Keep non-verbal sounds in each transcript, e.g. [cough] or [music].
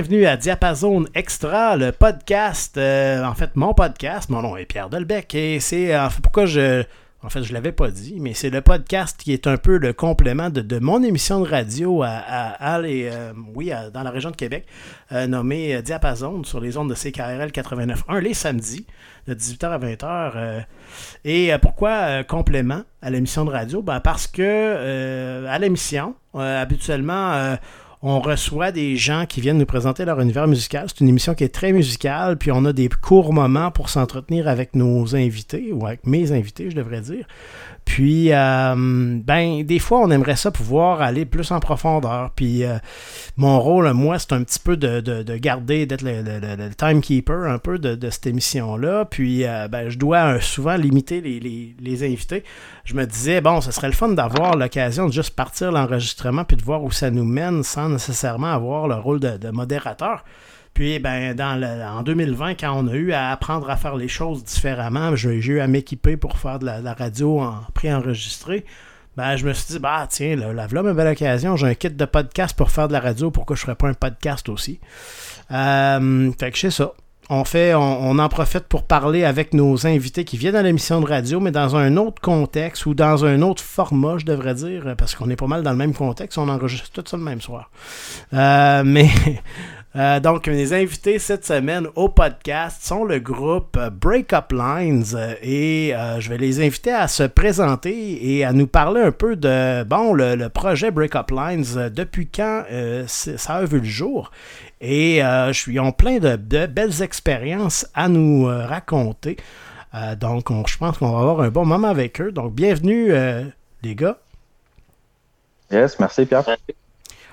bienvenue à Diapason Extra, le podcast, euh, en fait mon podcast, mon nom est Pierre Delbecq et c'est en fait pourquoi je en fait, je l'avais pas dit, mais c'est le podcast qui est un peu le complément de, mon émission de radio à, à, euh, oui, dans la région de Québec, euh, nommée euh, Diapason sur les ondes de CKRL 89.1 les samedis de 18h à 20h. et pourquoi complément à l'émission de radio? Ben parce que à l'émission, habituellement, on reçoit des gens qui viennent nous présenter leur univers musical. C'est une émission qui est très musicale, puis on a des courts moments pour s'entretenir avec nos invités, ou avec mes invités, je devrais dire. Puis, euh, ben, des fois, on aimerait ça pouvoir aller plus en profondeur. Puis, euh, mon rôle, moi, c'est un petit peu de, garder, d'être le, timekeeper un peu de, cette émission-là. Puis, euh, ben, je dois souvent limiter les, invités. Je me disais, bon, ce serait le fun d'avoir l'occasion de juste partir l'enregistrement puis de voir où ça nous mène sans nécessairement avoir le rôle de, modérateur. Puis, ben, dans en 2020, quand on a eu à apprendre à faire les choses différemment, j'ai eu à m'équiper pour faire de la, radio en pré-enregistré. Ben, je me suis dit, bah tiens, là, là, là ma belle occasion, j'ai un kit de podcast pour faire de la radio, pourquoi je ne ferais pas un podcast aussi? Euh, fait que c'est ça. On, fait, on, en profite pour parler avec nos invités qui viennent à l'émission de radio, mais dans un autre contexte ou dans un autre format, je devrais dire, parce qu'on est pas mal dans le même contexte, on enregistre tout ça le même soir. Euh, [laughs] mais euh, donc, mes invités cette semaine au podcast sont le groupe Breakup Lines euh, et euh, je vais les inviter à se présenter et à nous parler un peu de, bon, le, projet Breakup Lines, depuis quand ça a vu le jour. Et suis en plein de, belles expériences à nous raconter. donc, je pense qu'on va avoir un bon moment avec eux. Donc, bienvenue, les gars. Yes, merci Pierre.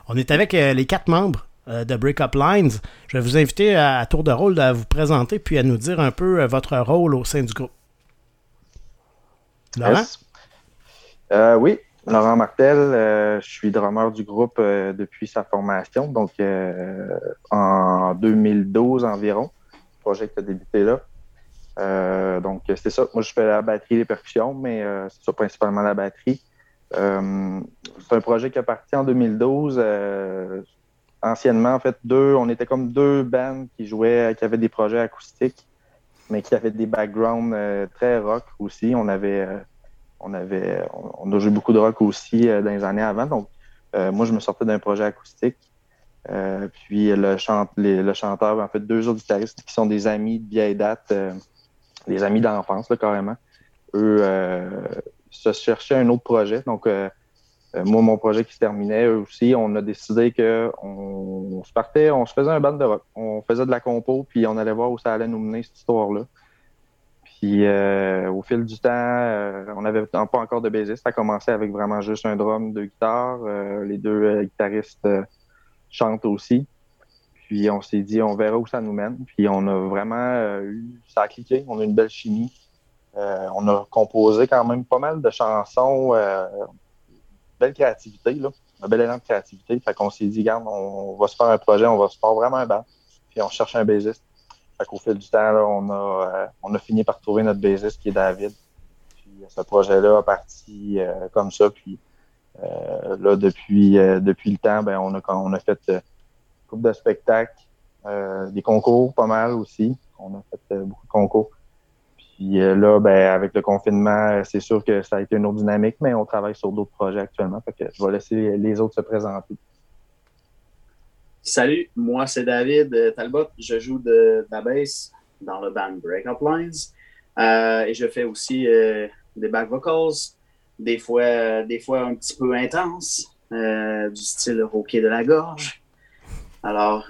On est avec les quatre membres euh, de Breakup Lines. Je vais vous inviter à, tour de rôle à vous présenter puis à nous dire un peu euh, votre rôle au sein du groupe. Laurent? Euh, oui, Laurent Martel, je suis drummer du groupe depuis sa formation, donc en 2012 environ. Le projet qui a débuté là. donc, c'est ça. Moi, je fais la batterie les percussions, mais c'est ça principalement la batterie. c'est un projet qui a parti en 2012 anciennement, en fait, deux, on était comme deux bands qui jouaient, qui avaient des projets acoustiques, mais qui avaient des backgrounds euh, très rock aussi. On avait, euh, on avait, on, a joué beaucoup de rock aussi euh, dans les années avant. Donc, moi, je me sortais d'un projet acoustique. puis le, chante, le chanteur, en fait, deux autres guitaristes qui sont des amis de vieille date, des amis d'enfance, carrément. Eux se cherchaient un autre projet. Donc, moi, mon projet qui se terminait, eux aussi, on a décidé qu'on se partait, on se faisait un band de rock. On faisait de la compo, puis on allait voir où ça allait nous mener, cette histoire-là. Puis euh, au fil du temps, euh, on n'avait pas encore de bassiste. Ça a commencé avec vraiment juste un drum, deux guitares. les deux guitaristes chantent aussi. Puis on s'est dit, on verra où ça nous mène. Puis on a vraiment eu, ça a cliqué, on a une belle chimie. on a composé quand même pas mal de chansons belle créativité, là, un bel élan de créativité. Fait qu'on s'est dit, regarde, on, va se faire un projet, on va se faire vraiment un banc. Puis on cherche un bassiste. Fait qu'au fil du temps, là, on, a, euh, on a fini par trouver notre bassiste qui est David. Puis euh, ce projet-là a parti euh, comme ça. Puis là, depuis, depuis le temps, ben, on, a, on a fait une couple de spectacles, des concours pas mal aussi. On a fait beaucoup de concours. Puis euh, là, ben, avec le confinement, c'est sûr que ça a été une autre dynamique, mais on travaille sur d'autres projets actuellement. Fait que je vais laisser les autres se présenter. Salut, moi c'est David euh, Talbot. Je joue de, la bass dans le band Breakup Lines. Euh, et je fais aussi des back vocals, des fois, des fois un petit peu intenses, du style roquet de la gorge. Alors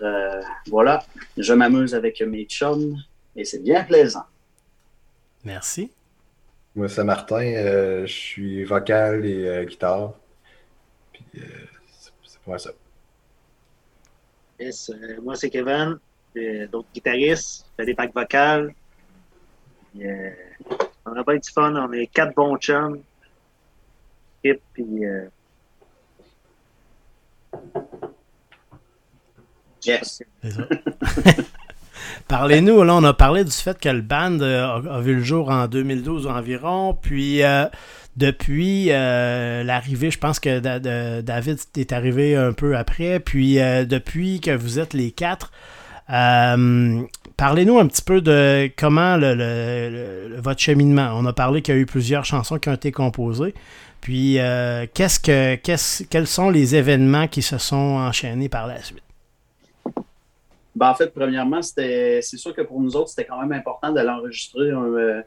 voilà, je m'amuse avec mes chums et c'est bien plaisant. Merci. Moi, c'est Martin. Euh, je suis vocal et euh, guitare. Puis, euh, c'est pour ça. Yes, moi, c'est Kevin. D'autres guitaristes. Je fais des packs vocales. on a pas du fun. On est quatre bons chums. Puis. Yes. [laughs] Parlez-nous, là, on a parlé du fait que le band euh, a, vu le jour en 2012 environ, puis euh, depuis l'arrivée, je pense que David est arrivé un peu après, puis depuis que vous êtes les quatre, parlez-nous un petit peu de comment votre cheminement. On a parlé qu'il y a eu plusieurs chansons qui ont été composées. Puis, qu'est-ce que, quels sont les événements qui se sont enchaînés par la suite? Ben, en fait, premièrement, c'est sûr que pour nous autres, c'était quand même important de l'enregistrer, euh,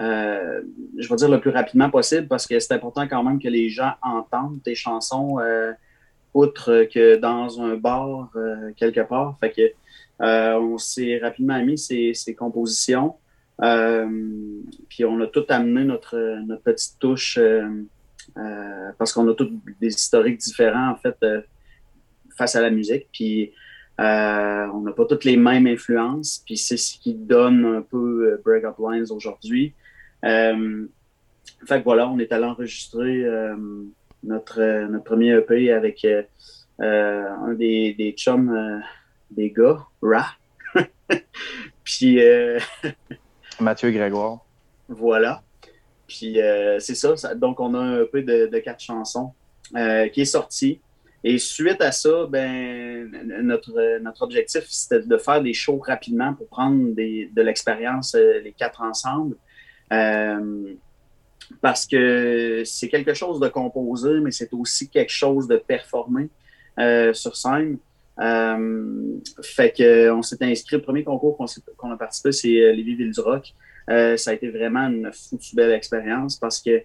euh, je vais dire le plus rapidement possible, parce que c'est important quand même que les gens entendent tes chansons, euh, outre que dans un bar quelque part. Fait que on s'est rapidement mis ces, compositions. puis on a tout amené notre, notre petite touche, parce qu'on a tous des historiques différents, en fait, face à la musique. Puis euh, on n'a pas toutes les mêmes influences, puis c'est ce qui donne un peu euh, Break Up Lines aujourd'hui. Euh, fait que voilà, on est allé enregistrer notre, notre premier EP avec un des, des chums des gars, Ra. [laughs] puis. [laughs] Mathieu Grégoire. Voilà. Puis c'est ça, Donc, on a un EP de, de quatre chansons qui est sorti. Et suite à ça, ben, notre, notre objectif, c'était de faire des shows rapidement pour prendre des, de l'expérience, euh, les quatre ensemble. Euh, parce que c'est quelque chose de composer, mais c'est aussi quelque chose de performer euh, sur scène. Euh, fait qu'on s'est inscrit, le premier concours qu'on a participé, c'est Lévis Ville du Rock. ça a été vraiment une foutue belle expérience parce que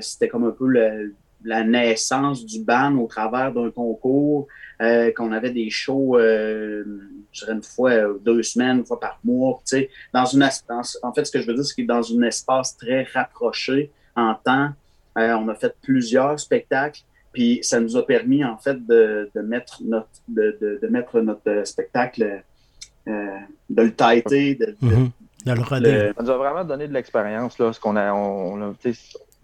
c'était comme un peu le, la naissance du band au travers d'un concours, euh, qu'on avait des shows, euh, je dirais une fois euh, deux semaines, une fois par mois. Tu sais, dans une en fait, ce que je veux dire, c'est que dans un espace très rapproché en temps, on a fait plusieurs spectacles. Puis ça nous a permis en fait de, de mettre notre de, de, de, mettre notre spectacle, de le tighter, de, mm-hmm. le Ça nous a vraiment donné de l'expérience là, ce qu'on a, on, a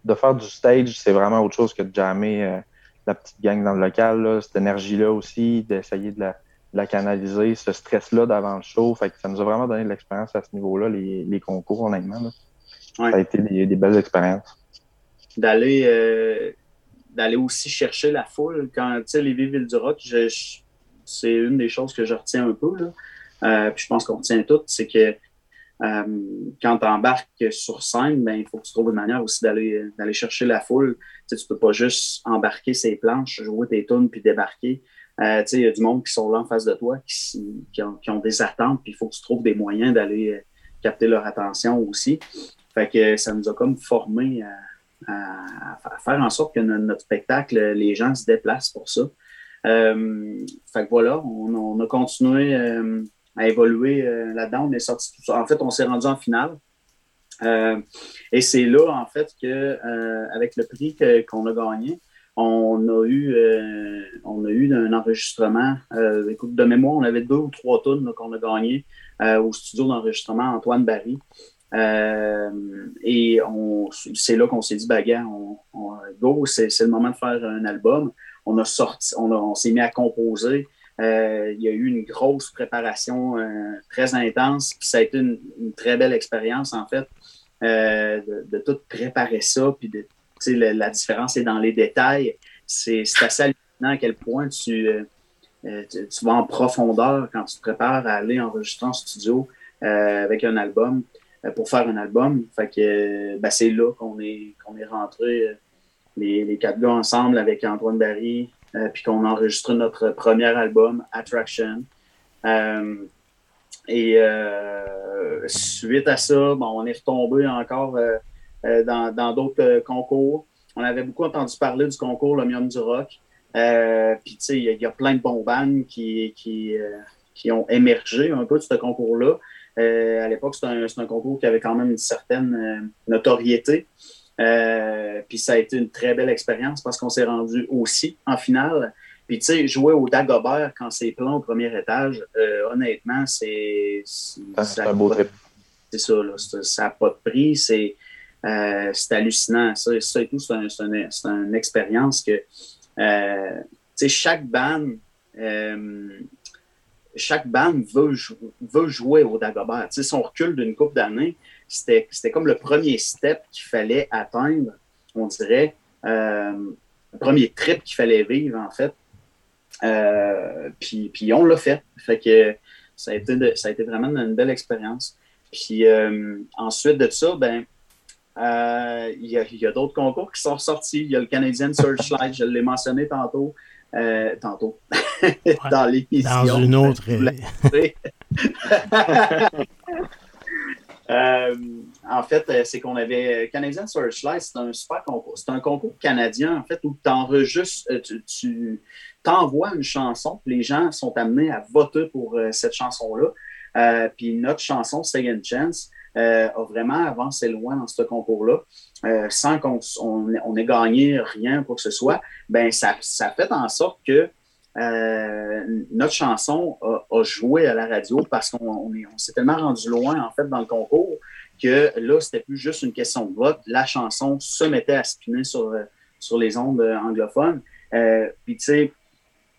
de faire du stage, c'est vraiment autre chose que de jammer euh, la petite gang dans le local. Cette énergie-là aussi, d'essayer de la, canaliser, ce stress-là d'avant le show. Fait que ça nous a vraiment donné de l'expérience à ce niveau-là, les, concours, honnêtement. Ça a été des, belles expériences. D'aller euh, d'aller aussi chercher la foule. Quand, tu sais, les Villes du Rock, c'est une des choses que je retiens un peu. Là. Euh, puis je pense qu'on retient toutes, c'est que quand tu embarques sur scène, ben, il faut que tu trouves une manière aussi d'aller, d'aller chercher la foule. Tu ne peux pas juste embarquer ses planches, jouer tes tunes puis débarquer. Euh, il y a du monde qui sont là en face de toi, qui, qui, ont, des attentes, puis il faut que tu trouves des moyens d'aller euh, capter leur attention aussi. Fait que ça nous a comme formé à, faire en sorte que notre, spectacle, les gens se déplacent pour ça. Euh, fait que voilà, on, on a continué à évoluer euh, là-dedans. On est sorti tout ça. En fait, on s'est rendu en finale. Euh, et c'est là, en fait, que euh, avec le prix qu'on a gagné, on a eu, on a eu un enregistrement. écoute, de mémoire, on avait deux ou trois tonnes qu'on a gagné au studio d'enregistrement Antoine Barry. et c'est là qu'on s'est dit, bagarre, on, on, go, c'est, le moment de faire un album. On a sorti, on s'est mis à composer. Euh, il y a eu une grosse préparation euh, très intense, puis ça a été une, très belle expérience, en fait, euh, de, tout préparer ça, puis de, la, la différence est dans les détails. C'est assez hallucinant à quel point tu, tu, vas en profondeur quand tu te prépares à aller enregistrer en studio avec un album, pour faire un album. Fait que ben, c'est là qu'on est, qu'on est rentré, les, les, quatre gars ensemble avec Antoine Barry, euh, puis qu'on a enregistré notre premier album, Attraction. Euh, et euh, suite à ça, bon, on est retombé encore dans d'autres concours. On avait beaucoup entendu parler du concours L'Omium du Rock. puis, tu sais, il y, a plein de bons bands qui, qui, ont émergé un peu de ce concours-là. à l'époque, un, un, concours qui avait quand même une certaine notoriété. Euh, puis ça a été une très belle expérience parce qu'on s'est rendu aussi en finale. Puis tu sais, jouer au Dagobert quand c'est plein au premier étage, euh, honnêtement, c'est. C'est un beau trip. C'est ça, là. Ça n'a pas de prix. C'est euh, hallucinant. Ça, ça et tout, c'est un, une expérience que. tu sais, chaque band. chaque band veut, veut jouer au Dagobert. Tu sais, si on recule d'une couple d'années, c'était comme le premier step qu'il fallait atteindre on dirait, le premier trip qu'il fallait vivre, en fait. puis, puis on l'a fait. Fait que ça a été, ça a été vraiment une belle expérience. Puis ensuite de ça, ben, il y a, y a d'autres concours qui sont sortis. Il y a le Canadian Searchlight, je l'ai mentionné tantôt. Euh, tantôt, [laughs] dans l'émission. Dans une autre. [laughs] euh, en fait, euh, c'est qu'on avait Canadian Searchlight, c'est un super concours. C'est un concours canadien, en fait, où enregistres, tu, tu t'envoies une chanson, les gens sont amenés à voter pour cette chanson-là. puis notre chanson, Second Chance, a vraiment avancé loin dans ce concours-là. Euh, sans qu'on on, ait gagné rien pour que ce soit, ben ça fait en sorte que euh, notre chanson a, joué à la radio parce qu'on on, s'est tellement rendu loin en fait dans le concours que là, c'était plus juste une question de vote. La chanson se mettait à spinner sur, sur les ondes anglophones. Euh, puis tu sais,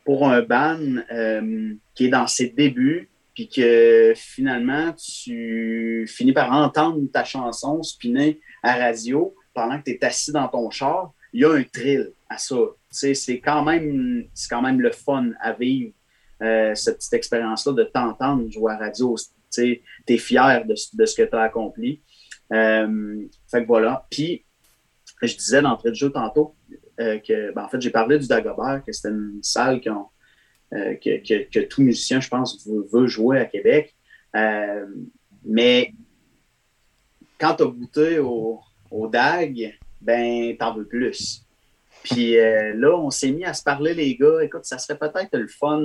pour un band qui est dans ses débuts, puis que finalement, tu finis par entendre ta chanson spinner à radio pendant que tu es assis dans ton char, il y a un thrill à ça. C'est quand, même, quand même le fun à vivre, euh, cette petite expérience-là de t'entendre jouer à radio. Tu es fier de, ce que tu as accompli. Euh, fait que voilà. Puis, je disais d'entrée de jeu tantôt euh, que, ben, en fait, j'ai parlé du Dagobert, que c'était une salle que, que, tout musicien, je pense, veut, jouer à Québec. mais quand tu as goûté au, au DAG, ben, t'en veux plus. Puis euh, là, on s'est mis à se parler, les gars. Écoute, ça serait peut-être le fun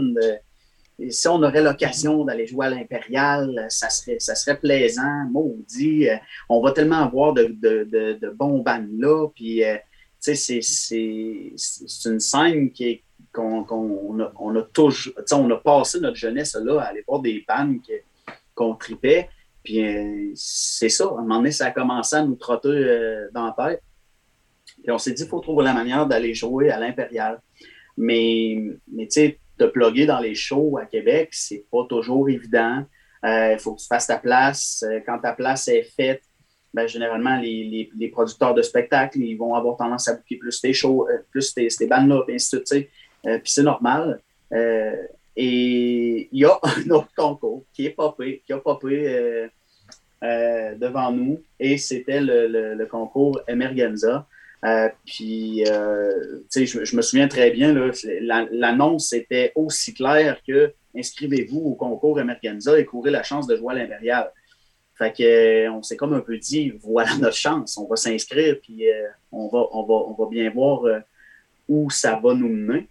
si on aurait l'occasion d'aller jouer à l'Impérial, ça serait, ça serait plaisant, maudit. Euh, on va tellement avoir de, de, bons bands là. Puis, euh, tu sais, c'est une scène qui qu'on a, on a toujours, on a passé notre jeunesse là à aller voir des bands qu'on tripait. Puis euh, c'est ça, à un moment donné, ça a commencé à nous trotter euh, dans la tête. Puis on s'est dit, il faut trouver la manière d'aller jouer à l'Impérial. Mais, mais tu sais, te plugger dans les shows à Québec, c'est pas toujours évident. Euh, il faut que tu fasses ta place. Quand ta place est faite, ben, généralement, les, les, producteurs de spectacles, ils vont avoir tendance à booker plus tes shows, plus tes, tes bandes-là, puis ainsi de suite. puis c'est normal. et il y a [laughs] un autre concours qui est qui a popé euh, devant nous et c'était le, concours Emergenza. Euh, puis, euh, je, je, me souviens très bien, l'annonce était aussi claire que inscrivez-vous au concours Emergenza et courez la chance de jouer à l'Impérial. Fait que, on s'est comme un peu dit, voilà [laughs] notre chance, on va s'inscrire, puis on, va, on, va, on va bien voir où ça va nous mener.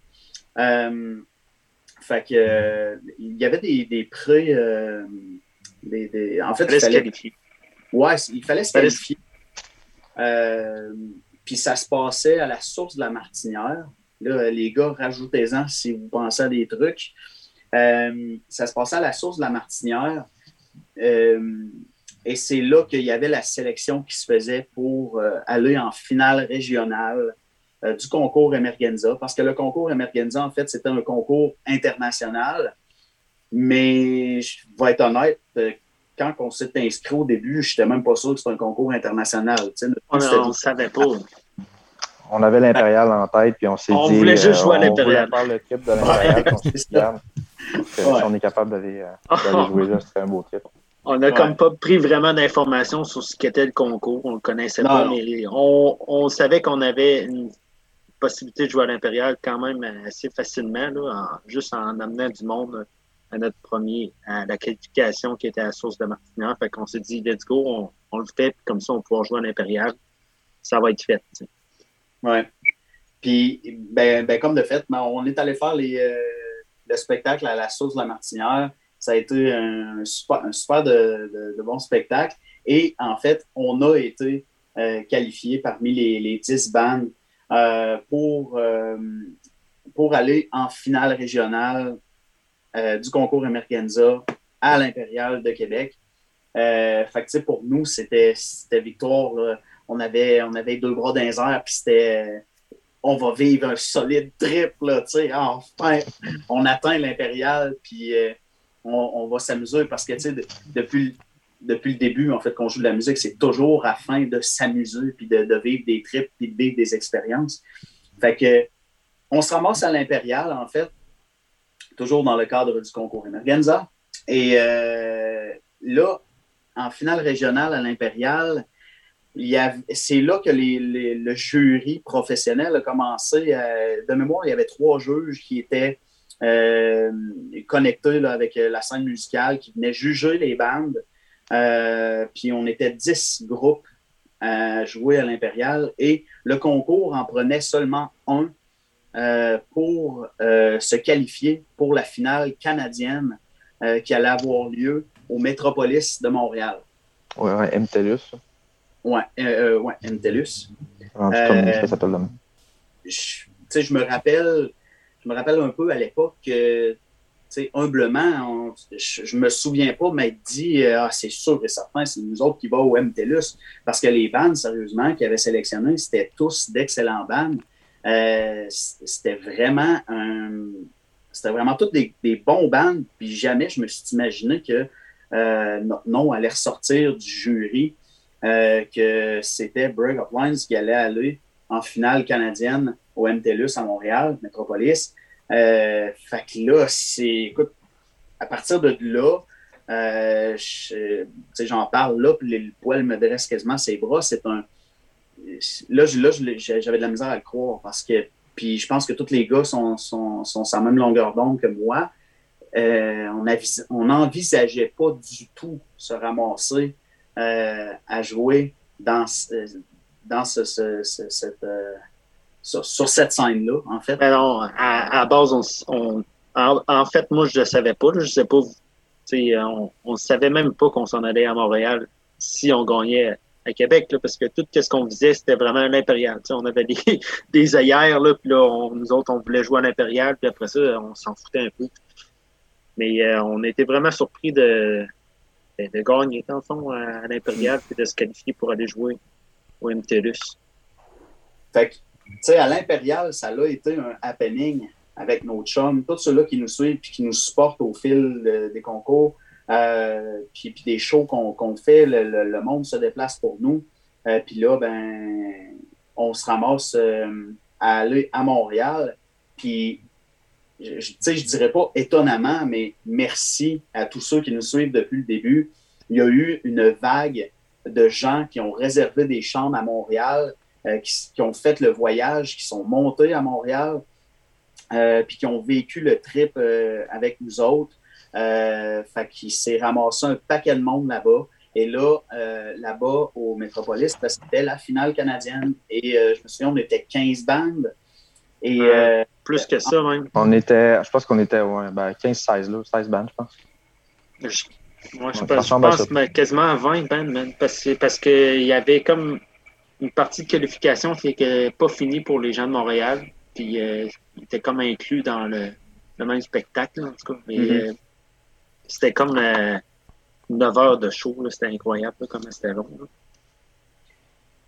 fait que, il y avait des, des prêts en fait, il fallait, Ouais, il fallait se qualifier. Euh, puis ça se passait à la source de la Martinière. Là, les gars, rajoutez-en si vous pensez à des trucs. Euh, ça se passait à la source de la Martinière. Euh, et c'est là qu'il y avait la sélection qui se faisait pour aller en finale régionale du concours Emergenza. Parce que le concours Emergenza, en fait, c'était un concours international. Mais je vais être honnête, euh, quand on s'est inscrit au début, je n'étais même pas sûr que c'était un concours international. on ne savait pas. On avait l'Impérial en tête, puis on s'est dit. On voulait juste jouer à euh, l'Impérial. On voulait faire le trip de l'Impérial, Si on est capable d'aller euh, [laughs] jouer là, c'était un beau trip. On n'a comme pas pris vraiment d'informations sur ce qu'était le concours. On ne le connaissait pas, mais on, on savait qu'on avait une possibilité de jouer à l'Impérial quand même assez facilement, là, juste en amenant du monde à notre premier, à la qualification qui était à la source de Martinière. Fait qu'on s'est dit, let's go, on, le fait, comme ça, on pourra jouer à l'Impérial. Ça va être fait. Oui. Ouais. Puis, ben, ben, comme de fait, ben, on est allé faire les, euh, le spectacle à la source de la Martinière. Ça a été un super, un super de, de, bon spectacle. Et en fait, on a été euh, qualifié parmi les, les 10 bandes euh, pour, pour aller en finale régionale euh, du concours Emergenza à l'Impérial de Québec. Euh, pour nous, c'était victoire. On, avait, on avait deux bras d'un puis c'était on va vivre un solide trip, là, enfin, on atteint l'impérial, puis euh, on, va s'amuser parce que, depuis, depuis le début, en fait, qu'on joue de la musique, c'est toujours afin de s'amuser, puis de, vivre des trips, puis de vivre des expériences. Fait que, on se ramasse à l'Impérial, en fait, toujours dans le cadre du concours Emergenza. Et euh, là, en finale régionale à l'Impérial, c'est là que le jury professionnel a commencé. de mémoire, il y avait trois juges qui étaient euh, connectés avec la scène musicale, qui venaient juger les bandes. Euh, puis on était dix groupes à jouer à l'Impérial et le concours en prenait seulement un euh, pour se qualifier pour la finale canadienne qui allait avoir lieu au Métropolis de Montréal. Oui, ouais, MTELUS. Oui, euh, ouais, MTELUS. ça s'appelle je, je me rappelle, je me rappelle un peu à l'époque que, humblement, je, ne me souviens pas m'être dit, euh, ah, c'est sûr et certain, c'est nous autres qui va au MTELUS. Parce que les bandes, sérieusement, qui avaient sélectionné, c'était tous d'excellents bandes. Euh, c'était vraiment un, c'était vraiment toutes des, des, bandes. Puis jamais je me suis imaginé que euh, notre nom allait ressortir du jury, euh, que c'était Break of Lines qui allait aller en finale canadienne au MTLUS à Montréal, Métropolis. Euh, fait que là, c'est, écoute, à partir de là, euh, j'en parle là, puis le poil me dresse quasiment ses bras. C'est un. Là, j'avais de la misère à le croire parce que. Puis je pense que tous les gars sont, sont, la même longueur d'onde que moi. Euh, on n'envisageait pas du tout se ramasser euh, à jouer dans, euh, ce, cette, sur, cette scène-là, en fait. Alors, ben à, base, en, fait, moi, je ne savais pas. je sais pas. On ne savait même pas qu'on s'en allait à Montréal si on gagnait à Québec, parce que tout ce qu'on faisait, c'était vraiment l'impérial. On avait des, [laughs] des ailleurs, là, puis là, nous autres, on voulait jouer à l'impérial, puis après ça, on s'en foutait un peu. Mais euh, on été vraiment surpris de, de, gagner, à, l'Impérial et de se qualifier pour aller jouer au MTLUS. Fait que, tu sais, à l'Impérial, ça a été un happening avec nos chums, tous ceux-là qui nous suivent et qui nous supportent au fil des concours, euh, puis, des shows qu'on fait, le, monde se déplace pour nous. Euh, puis là, ben, on se ramasse à aller à Montréal. Puis je, je dirais pas étonnamment, mais merci à tous ceux qui nous suivent depuis le début. Il y a eu une vague de gens qui ont réservé des chambres à Montréal, euh, qui, ont fait le voyage, qui sont montés à Montréal, euh, puis qui ont vécu le trip euh, avec nous autres. Fait qu'il s'est ramassé un paquet de monde là-bas. Et là, là-bas, au Métropolis, c'était la finale canadienne. Et je me souviens, on était 15 bandes. Et plus que ça, même. On était, je pense qu'on était ouais, ben 15-16, là, 16 bands, je pense. Je, moi, je, pense, quasiment 20 bands, man, parce, parce qu'il y avait comme une partie de qualification qui n'était pas finie pour les gens de Montréal, puis euh, il était comme inclus dans le, le même spectacle, en tout cas. Mais mm-hmm. euh, c'était comme 9 euh, heures de show, c'était incroyable comme c'était long.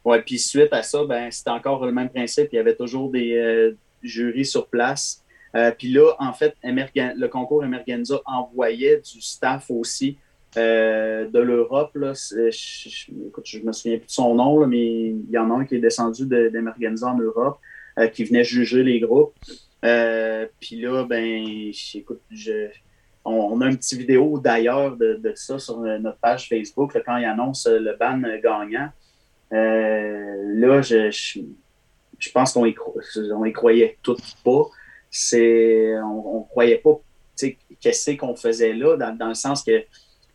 Ouais, puis suite à ça, ben, c'était encore le même principe. Il y avait toujours des, jury sur place. Euh, puis là, en fait, le concours Emergenza envoyait du staff aussi euh, de l'Europe. Je, je, me souviens plus de son nom, mais il y en a un qui est descendu d'Emergenza en Europe, euh, qui venait juger les groupes. puis là, ben, écoute, on, a une petite vidéo d'ailleurs de, ça sur notre page Facebook quand il annonce le ban gagnant. là, je, pense qu'on y, croyait toutes pas. C'est, on, ne croyait pas qu'est-ce qu'on faisait là, dans, le sens que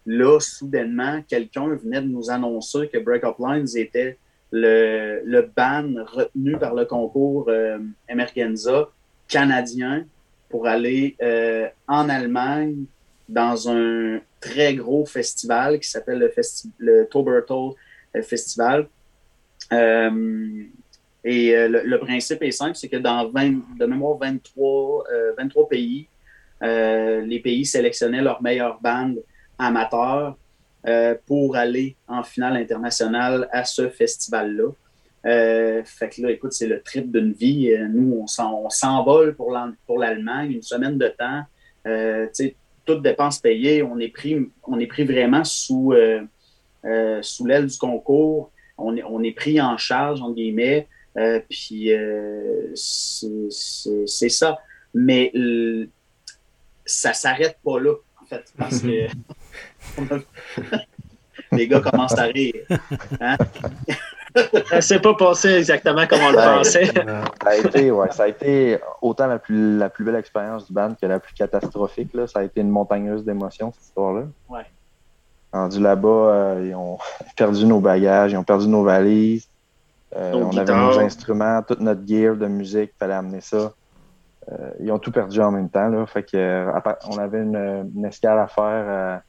là, soudainement, quelqu'un venait de nous annoncer que Breakup Lines était le, le ban retenu par le concours euh, Emergenza canadien pour aller euh, en Allemagne dans un très gros festival qui s'appelle le, festi le euh, Festival. Euh, et euh, le, principe est simple, c'est que dans 20, de mémoire 23, 23 euh, pays, les pays sélectionnaient leurs meilleures bandes amateurs pour aller en finale internationale à ce festival-là. Fait que là, écoute, c'est le trip d'une vie. nous, on s'envole pour l'Allemagne, une semaine de temps. toutes dépenses payées, on est pris, on est pris vraiment sous, sous l'aile du concours. On est, on est pris en charge, entre guillemets. puis c'est ça. Mais ça s'arrête pas là, en fait, parce que [laughs] [laughs] les gars commencent à rire. Hein? [laughs] ça s'est pas passé exactement comme on le pensait. ça, a été, ouais, ça a été autant la plus, la plus belle expérience du band que la plus catastrophique. Là. Ça a été une montagneuse d'émotions, cette histoire-là. Ouais. Rendu là-bas, euh, ils ont [laughs] perdu nos bagages, ils ont perdu nos valises. Euh, on avait nos instruments, toute notre gear de musique, il fallait amener ça. Euh, ils ont tout perdu en même temps. Là, fait que, on avait une, une escale à faire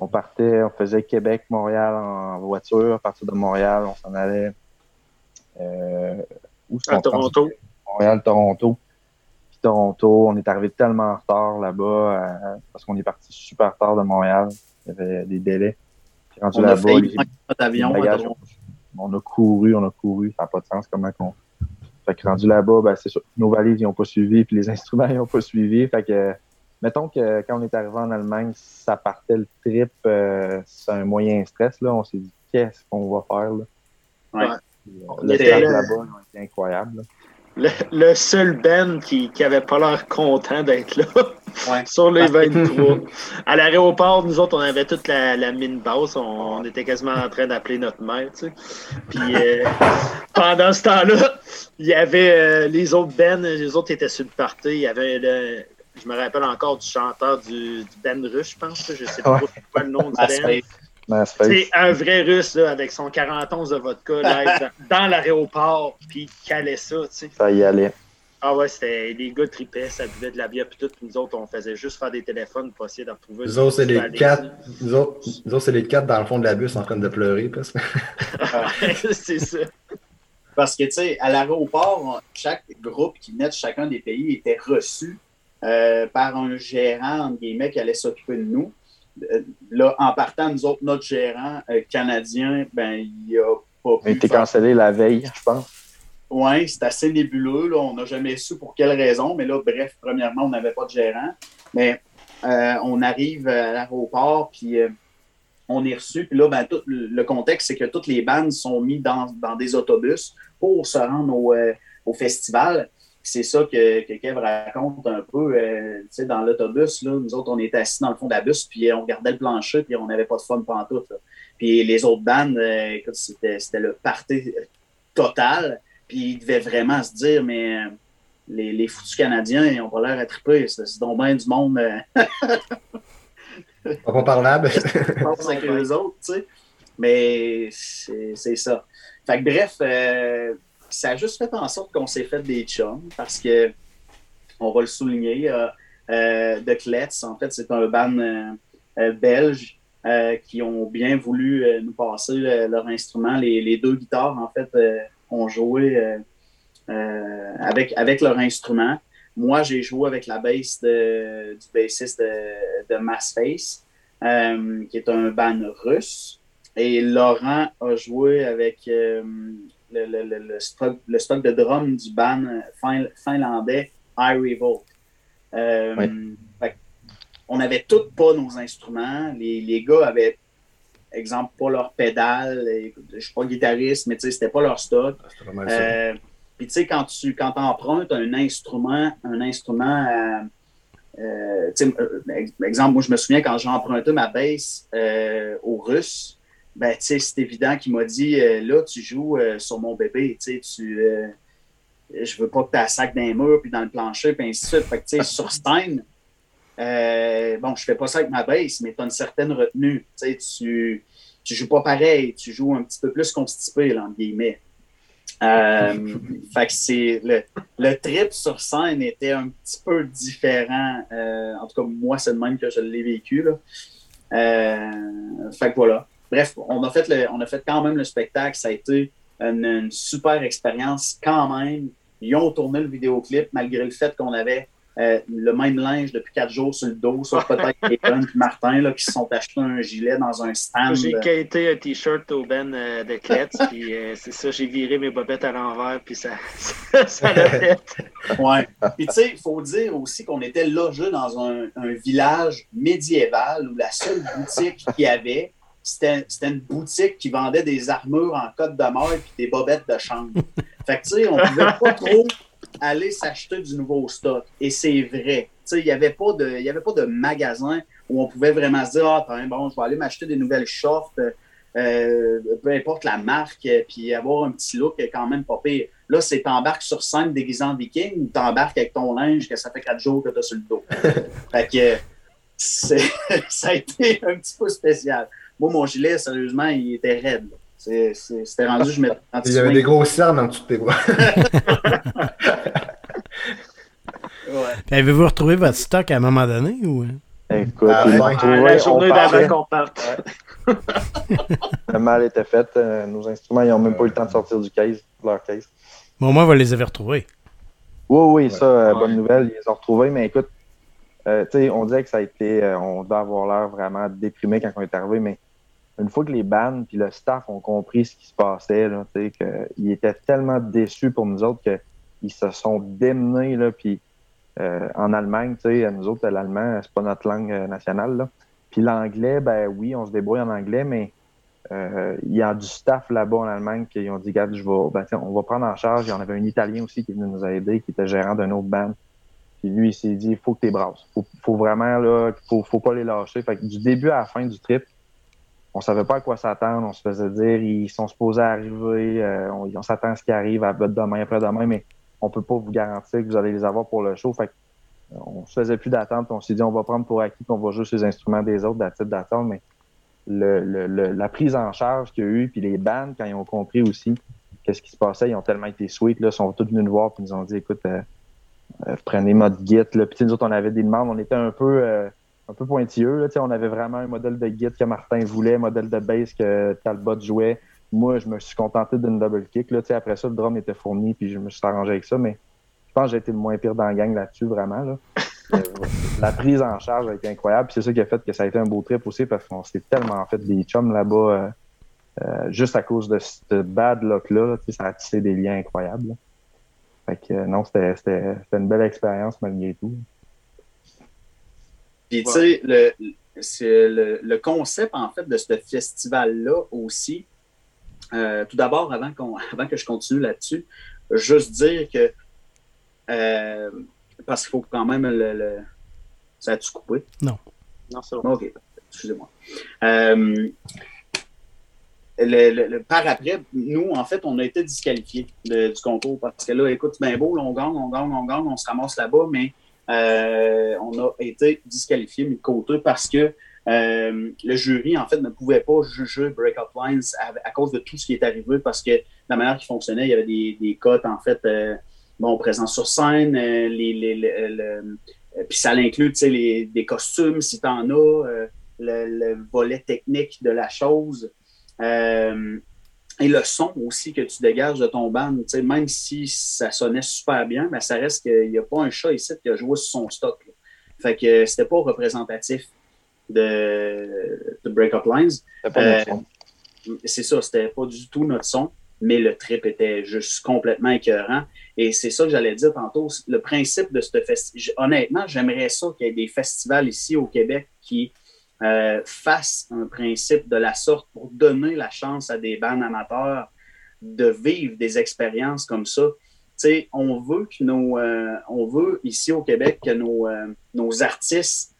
on partait, on faisait Québec-Montréal en voiture. À partir de Montréal, on s'en allait. Euh, où à Toronto. Montréal, Toronto. Puis Toronto, on est arrivé tellement en retard là-bas euh, parce qu'on est parti super tard de Montréal. Il y avait des délais. Puis rendu là-bas, avion on a couru, on a couru. Ça n'a pas de sens comment qu'on. Fait que rendu là-bas, ben, c'est sûr, nos valises n'ont pas suivi, puis les [laughs] instruments n'ont pas suivi. Fait que mettons que quand on est arrivé en Allemagne, ça partait le trip, euh, c'est un moyen stress. Là. On s'est dit, qu'est-ce qu'on va faire? Là? Ouais. le était là-bas, été incroyable. Le, seul Ben qui, qui avait pas l'air content d'être là [laughs] sur les 23. à l'aéroport, nous autres, on avait toute la, mine basse. On, était quasiment en train d'appeler notre mère. Tu sais. Puis euh, [laughs] pendant ce temps-là, il y avait euh, les autres Ben, les autres étaient sur le party. Il y avait le, je me rappelle encore du chanteur du, Ben russe, je pense. Je sais pas quoi le nom du Ben. C'est un vrai russe avec son 40 de vodka là, [laughs] dans, l'aéroport, puis il calait ça. sais. Ça y allait. Ah ouais, c'était les gars tripaient, ça buvait de la bière, puis tout. Nous autres, on faisait juste faire des téléphones pour essayer d'en retrouver. Nous autres, c'est les quatre. Nous autres, c'est les quatre dans le fond de la bus en train de pleurer. Parce que... [laughs] c'est ça. Parce que, tu sais, à l'aéroport, chaque groupe qui venait de chacun des pays était reçu euh, par un gérant, entre guillemets, qui allait s'occuper de nous. Euh, là, en partant, nous autres, notre gérant euh, canadien, ben, il a pas pu. Il a été cancellé la veille, je pense. Oui, c'est assez nébuleux. Là. On n'a jamais su pour quelle raison. Mais là, bref, premièrement, on n'avait pas de gérant. Mais on arrive à l'aéroport, puis on est reçu. Puis là, ben, tout, le contexte, c'est que toutes les bandes sont mises dans, dans, des autobus pour se rendre au, au festival c'est ça que, que, Kev raconte un peu. Euh, dans l'autobus, nous autres, on était assis dans le fond de la bus, puis on regardait le plancher, puis on n'avait pas de fun pantoute. Puis les autres bandes, euh, écoute, c'était, le party total. Puis ils devaient vraiment se dire, mais euh, les, les foutus Canadiens, ils ont pas l'air à triper. C'est, donc bien du monde. pas parlable. avec [laughs] les autres, tu sais. Mais c'est ça. Fait que bref, ça a juste fait en sorte qu'on s'est fait des chums parce que, on va le souligner, euh, euh The en fait, c'est un band euh, euh, belge qui ont bien voulu nous passer leur instrument. Les, deux guitares, en fait, ont joué avec, avec leur instrument. Moi, j'ai joué avec la bass du bassiste de, de Massface, qui est un band russe. Et Laurent a joué avec le, le, stock, le, stock, de drum du band finlandais I Revolt. Euh, on n'avait tous pas nos instruments. Les, les, gars avaient, exemple, pas leur pédale. Je ne suis pas guitariste, mais c'était pas leur stock. Ah, euh, puis tu sais, quand tu quand empruntes un instrument, un instrument, euh, exemple, moi je me souviens quand j'ai emprunté ma bass aux Russes, ben, c'est évident qu'il m'a dit euh, là, tu joues euh, sur mon bébé, tu tu. Euh, je veux pas que tu as sac dans les murs, puis dans le plancher, puis ainsi de suite. Fait que, sur scène, bon, je fais pas ça avec ma baisse, mais tu as une certaine retenue. Tu, tu joues pas pareil, tu joues un petit peu plus constipé, là, entre guillemets. [laughs] fait que c'est le, le, trip sur scène était un petit peu différent. en tout cas, moi, c'est le même que je l'ai vécu. Là. fait que voilà. Bref, on a, fait on a fait quand même le spectacle. Ça a été une, super expérience quand même. Ils ont tourné le vidéoclip malgré le fait qu'on avait euh, le même linge depuis quatre jours sur le dos, sauf peut-être [laughs] Kevin et Martin là, qui se sont achetés un gilet dans un stand. J'ai quitté un t-shirt au Ben euh, de Klets, [laughs] puis euh, c'est ça, j'ai viré mes bobettes à l'envers, puis ça, [laughs] ça, l'a fait. ouais. Puis tu sais, il faut dire aussi qu'on était logé dans un, un, village médiéval où la seule boutique qu'il y avait, c'était une boutique qui vendait des armures en côte de mort et des bobettes de chambre. [laughs] fait que, tu sais, on pouvait pas trop aller s'acheter du nouveau stock. Et c'est vrai. Tu sais, il n'y avait, pas de, avait pas de magasin où on pouvait vraiment se dire, ah, bon, je vais aller m'acheter des nouvelles shorts. Euh, peu importe la marque, puis avoir un petit look quand même pas pire. Là, c'est t'embarques sur scène déguisé en viking ou t'embarques avec ton linge que ça fait quatre jours que t'as sur le dos. [laughs] fait que [laughs] ça a été un petit peu spécial. Moi, mon gilet, sérieusement, il était raide. C'était rendu, je mettais. Il y avait des gros cernes en dessous de tes bras. [laughs] ouais. Avez-vous retrouvé votre stock à un moment donné ou? Écoute, ah, la journée d'avant qu'on parte. le mal était fait. Euh, nos instruments, ils n'ont même pas eu le temps de sortir du case, leur case. Bon, moi, vous les avez retrouvés. Oui, oui, ça, euh, bonne nouvelle. Ils les ont retrouvés, mais écoute, euh, on disait que ça a été. on doit avoir l'air vraiment déprimé quand on est arrivé, mais une fois que les bands puis le staff ont compris ce qui se passait, là, qu'ils étaient tellement déçus pour nous autres qu'ils se sont démenés, là, euh, en Allemagne, nous autres, l'allemand, c'est pas notre langue euh, nationale. Puis l'anglais, ben oui, on se débrouille en anglais, mais euh, il y a du staff là-bas en Allemagne qui ont dit, regarde, je vais, ben, on va prendre en charge. Il y en avait un Italien aussi qui est venu nous aider, qui était gérant d'un autre band. Puis lui, il s'est dit, il faut que tu brasses. Faut, faut vraiment, là, faut, faut pas les lâcher. Fait que du début à la fin du trip, on savait pas à quoi s'attendre. On se faisait dire, ils sont supposés arriver, on, on s'attend à ce qui arrive à demain, après-demain, mais on peut pas vous garantir que vous allez les avoir pour le show. Fait on se faisait plus d'attente. On s'est dit, on va prendre pour acquis qu'on va jouer sur les instruments des autres, d'attente d'attente. Mais la prise en charge qu'il y a eu, puis les bands, quand ils ont compris aussi qu'est-ce qui se passait, ils ont tellement été sweet. Là, sont tous venus nous voir, puis nous ont dit, écoute, euh, euh, prenez Git. Là. Puis nous autres, on avait des demandes. On était un peu, euh, un peu pointilleux. Là, on avait vraiment un modèle de Git que Martin voulait, un modèle de bass que Talbot jouait. Moi, je me suis contenté d'une double kick. Là. Après ça, le drum était fourni, puis je me suis arrangé avec ça. Mais je pense que j'ai été le moins pire dans la gang là-dessus, vraiment. Là. [laughs] Euh, la prise en charge a été incroyable. C'est ça qui a fait que ça a été un beau trip aussi, parce qu'on s'est tellement fait des chums là-bas. Euh, euh, juste à cause de ce bad luck-là, ça a tissé des liens incroyables. Fait que non, c'était une belle expérience malgré tout. Puis tu sais, le, le, le, concept en fait de ce festival-là aussi, euh, tout d'abord, avant, [laughs] avant, que je continue là-dessus, juste dire que, euh, parce qu'il faut quand même le. Ça a-tu coupé? Non. Non, c'est bon. OK, excusez-moi. Euh, le, par après, nous, en fait, on a été disqualifiés du concours parce que là, écoute, c'est bien beau, on gagne, on gagne, on gagne, on se ramasse là-bas, mais on a été disqualifiés, mis de côté, parce que euh, le jury, en fait, ne pouvait pas juger Breakout Lines à, cause de tout ce qui est arrivé parce que la manière qui fonctionnait, il y avait des, des cotes, en fait, euh, bon, présents sur scène, euh, les, les, puis ça inclut, tu sais, les, des costumes, si tu en as, le, volet technique de la chose. Et le son aussi que tu dégages de ton band, tu sais, même si ça sonnait super bien, mais ça reste qu'il n'y a pas un chat ici qui a joué sur son stock. Fait que c'était pas représentatif de, de Breakup Lines. Euh, c'est ça, c'était pas du tout notre son, mais le trip était juste complètement écœurant. Et c'est ça que j'allais dire tantôt. Le principe de ce festival, honnêtement, j'aimerais ça qu'il y ait des festivals ici au Québec qui euh, fassent un principe de la sorte pour donner la chance à des bandes amateurs de vivre des expériences comme ça. sais, on veut que nos, euh, on veut ici au Québec que nos, nos artistes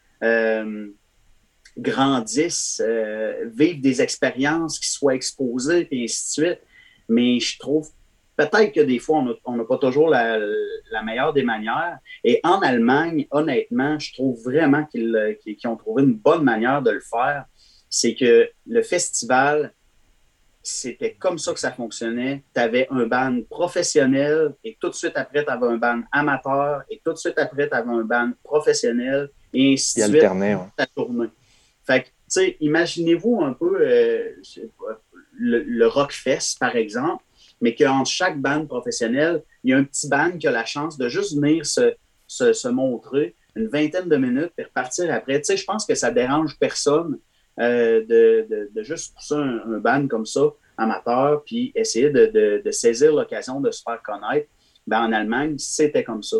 grandissent, euh, vivent des expériences qui soient exposées, et ainsi de suite. Mais je trouve peut-être que des fois, on n'a pas toujours la, meilleure des manières. Et en Allemagne, honnêtement, je trouve vraiment qu'ils ont trouvé une bonne manière de le faire. C'est que le festival, c'était comme ça que ça fonctionnait. Tu avais un band professionnel et tout de suite après, tu avais un band amateur et tout de suite après, tu avais un band professionnel et ainsi de suite. Ouais. Fait que, tu sais, imaginez-vous un peu euh, le, le Rockfest, par exemple, mais qu'entre chaque bande professionnelle, il y a un petit band qui a la chance de juste venir se, se, montrer une vingtaine de minutes et repartir après. Tu sais, je pense que ça dérange personne euh, de, de, juste pousser un, un, band comme ça, amateur, puis essayer de, de saisir l'occasion de se faire connaître. Ben, en Allemagne, c'était comme ça.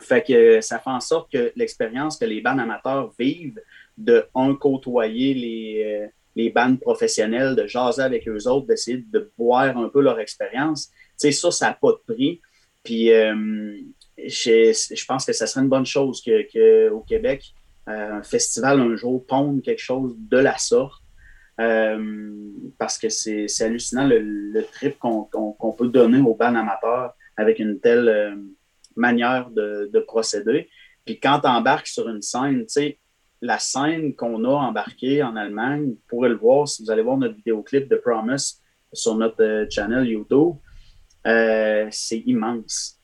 Fait que ça fait en sorte que l'expérience que les bandes amateurs vivent de, un, côtoyer les, euh, les bandes professionnelles, de jaser avec eux autres, d'essayer de boire un peu leur expérience. Tu sais, ça, ça n'a pas de prix. Puis, euh, je pense que ça serait une bonne chose qu'au que Québec, euh, un festival un jour ponde quelque chose de la sorte. Euh, parce que c'est hallucinant le, trip qu'on peut donner aux bandes amateurs avec une telle manière de, de procéder. Puis quand tu embarques sur une scène, tu sais, la scène qu'on a embarquée en Allemagne, vous pourrez le voir si vous allez voir notre vidéoclip de Promise sur notre euh, channel YouTube. Euh, c'est immense.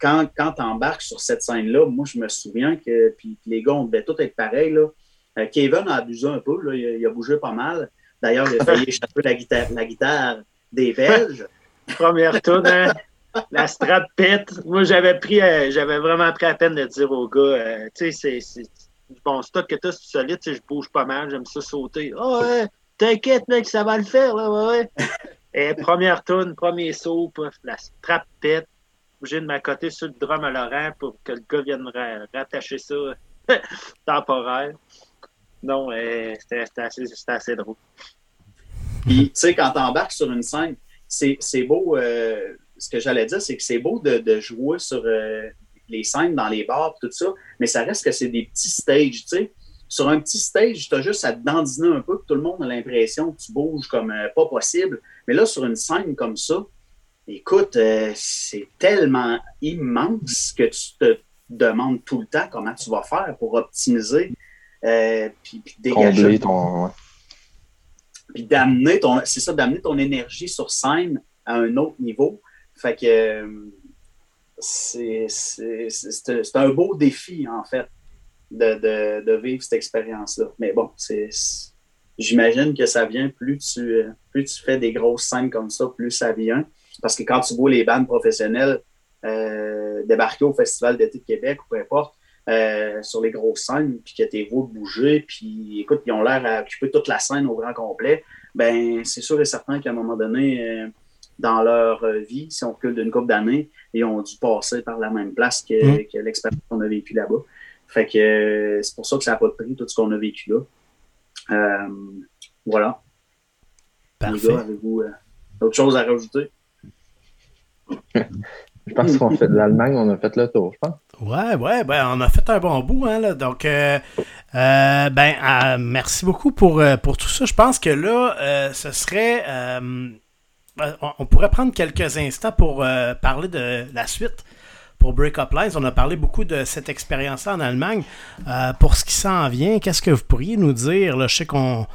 quand quand tu embarques sur cette scène-là, moi, je me souviens que puis, les gars, on devait tout être pareil. Là. Euh, Kevin a abusé un peu, là, il, a, bougé pas mal. D'ailleurs, il a failli [laughs] échapper la guitare, la guitare des Belges. [laughs] Première tourne, hein? la strap pète. Moi, j'avais pris, j'avais vraiment pris la peine de dire aux gars, tu sais, c'est bon stock que tu c'est solide, je bouge pas mal, j'aime ça sauter. oh, ouais, t'inquiète, mec, ça va le faire, là, ouais. [laughs] Et première tourne, premier saut, la strap pète. Obligé de m'accoter sur le drum à Laurent pour que le gars vienne rattacher ça [laughs] temporaire. Non, c'était assez, assez, drôle. Puis, tu sais, quand t'embarques sur une scène, c'est beau. Euh, ce que j'allais dire, c'est que c'est beau de, de, jouer sur euh, les scènes dans les bars, tout ça, mais ça reste que c'est des petits stages, tu sais. Sur un petit stage, tu as juste à te dandiner un peu, que tout le monde a l'impression que tu bouges comme euh, pas possible. Mais là, sur une scène comme ça, écoute, euh, c'est tellement immense que tu te demandes tout le temps comment tu vas faire pour optimiser, euh, puis, dégager. ton. Puis d'amener ton. C'est ça, d'amener ton énergie sur scène à un autre niveau. Fait que c'est un beau défi, en fait, de, vivre cette expérience-là. Mais bon, j'imagine que ça vient, plus tu, plus tu fais des grosses scènes comme ça, plus ça vient. Parce que quand tu vois les bandes professionnelles euh, débarquer au Festival d'été de Québec ou peu importe, euh, sur les grosses scènes, puis que tes de bouger, puis écoute, ils ont l'air à occuper toute la scène au grand complet, ben c'est sûr et certain qu'à un moment donné, euh, dans leur vie, si on recule d'une couple d'années, ils ont dû passer par la même place que, mm. l'expérience qu'on a vécue là-bas. Fait que euh, c'est pour ça que ça n'a pas de prix, tout ce qu'on a vécu là. Euh, voilà. Parfait. Les gars, avez-vous euh, d'autres choses à rajouter? [laughs] je pense qu'on fait de l'Allemagne, on a fait le tour, je pense. Ouais, ouais, ben on a fait un bon bout, hein, là. Donc, ben, merci beaucoup pour, pour tout ça. Je pense que là, ce serait on pourrait prendre quelques instants pour euh, parler de la suite pour Break Up Lines. On a parlé beaucoup de cette expérience-là en Allemagne. Euh, pour ce qui s'en vient, qu'est-ce que vous pourriez nous dire? Je sais qu'on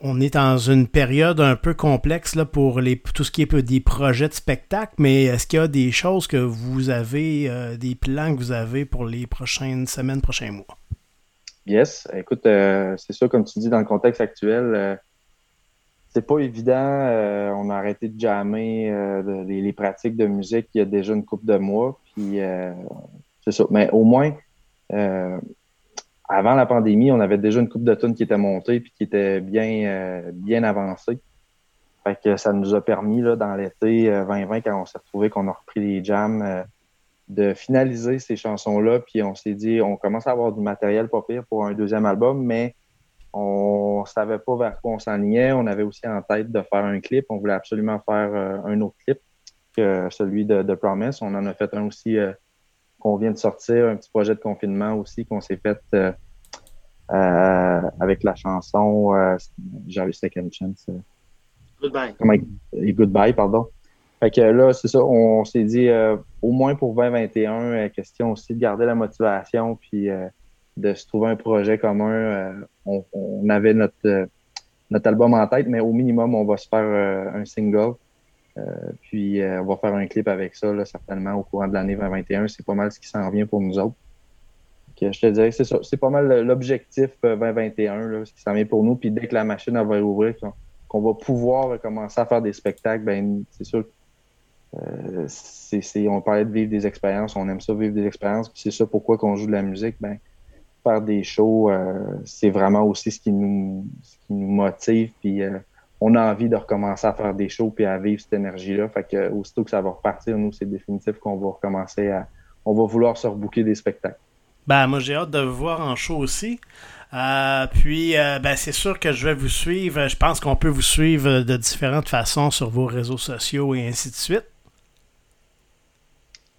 on, est dans une période un peu complexe là, pour les, tout ce qui est des projets de spectacle, mais est-ce qu'il y a des choses que vous avez, euh, des plans que vous avez pour les prochaines semaines, prochains mois? Yes. Écoute, c'est ça, comme tu dis, dans le contexte actuel c'est pas évident. Euh, on a arrêté de jammer euh, les, pratiques de musique il y a déjà une couple de mois. Puis euh, c'est ça. Mais au moins, avant la pandémie, on avait déjà une coupe de tonnes qui était montée puis qui était bien, bien avancée. Fait que ça nous a permis là, dans l'été 2020, quand on s'est retrouvé qu'on a repris les jams, de finaliser ces chansons-là. Puis on s'est dit, on commence à avoir du matériel pas pire pour un deuxième album, mais on savait pas vers quoi on s'enlignait. On avait aussi en tête de faire un clip. On voulait absolument faire euh, un autre clip que celui de, Promise. On en a fait un aussi euh, qu'on vient de sortir, un petit projet de confinement aussi qu'on s'est fait euh, avec la chanson J'avais Second Chance. Goodbye. goodbye, pardon. Fait que là, c'est ça, on s'est dit au moins pour 2021, question aussi de garder la motivation puis de se trouver un projet commun. Euh, on, avait notre, euh, notre album en tête, mais au minimum, on va se faire euh, un single. puis on va faire un clip avec ça, certainement, au courant de l'année 2021. C'est pas mal ce qui s'en vient pour nous autres. je te dirais c'est ça. C'est pas mal l'objectif 2021, ce qui s'en vient pour nous. Puis dès que la machine va ouvrir, qu'on va pouvoir commencer à faire des spectacles, ben c'est sûr on parlait de vivre des expériences, on aime ça vivre des expériences, puis c'est ça pourquoi qu'on joue de la musique, ben faire des shows, euh, c'est vraiment aussi ce qui nous, nous motive. Puis euh, on a envie de recommencer à faire des shows puis à vivre cette énergie-là. Fait que aussitôt que ça va repartir, nous, c'est définitif qu'on va recommencer à. On va vouloir se rebooker des spectacles. Ben, moi, j'ai hâte de vous voir en show aussi. Euh, puis, ben, c'est sûr que je vais vous suivre. Je pense qu'on peut vous suivre de différentes façons sur vos réseaux sociaux et ainsi de suite.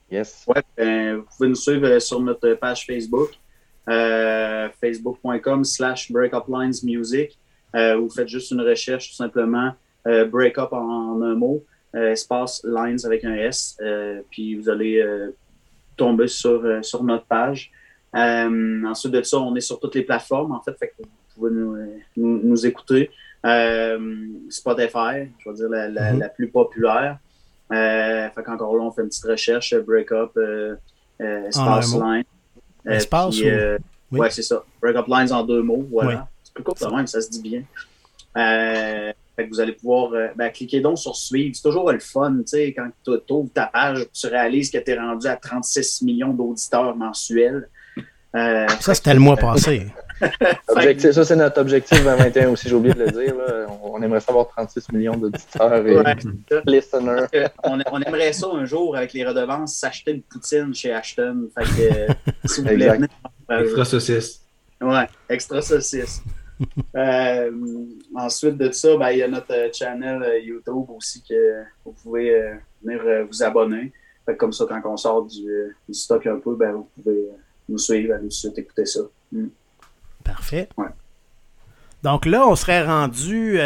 Yes. Ouais, ben, vous pouvez nous suivre sur notre page Facebook, facebook.com slash breakuplinesmusic. vous faites juste une recherche tout simplement breakup en un mot. Euh, espace Lines avec un S. Euh, puis vous allez euh, tomber sur, sur notre page. ensuite de ça, on est sur toutes les plateformes, en fait, fait que vous pouvez nous, nous, écouter. Spotify, je veux dire la, la, mm-hmm. la plus populaire. fait qu'encore là, on fait une petite recherche, breakup, espace line. Espace ou... oui. Ouais, c'est ça. Breakup lines en deux mots, voilà. C'est plus court quand même, ça se dit bien. Euh, vous allez pouvoir euh, ben, cliquer donc sur suivre. C'est toujours le fun, tu sais, quand tu ouvres ta page, tu réalises que tu es rendu à 36 millions d'auditeurs mensuels. Euh, ça, c'était le mois passé. [laughs] ça, c'est notre objectif 2021 aussi, j'ai oublié de le dire. On, aimerait savoir 36 millions d'auditeurs et listeners. On, on, aimerait ça un jour, avec les redevances, s'acheter une poutine chez Ashton. Fait que, si vous voulez extra saucisse. Ouais, extra saucisse. Euh, ensuite de ça, ben, il y a notre euh, channel euh, YouTube aussi que vous pouvez venir vous abonner. comme ça, quand on sort du, stock un peu, ben, vous pouvez nous suivre, suite écouter ça. Mm. Parfait. Donc là, on serait rendu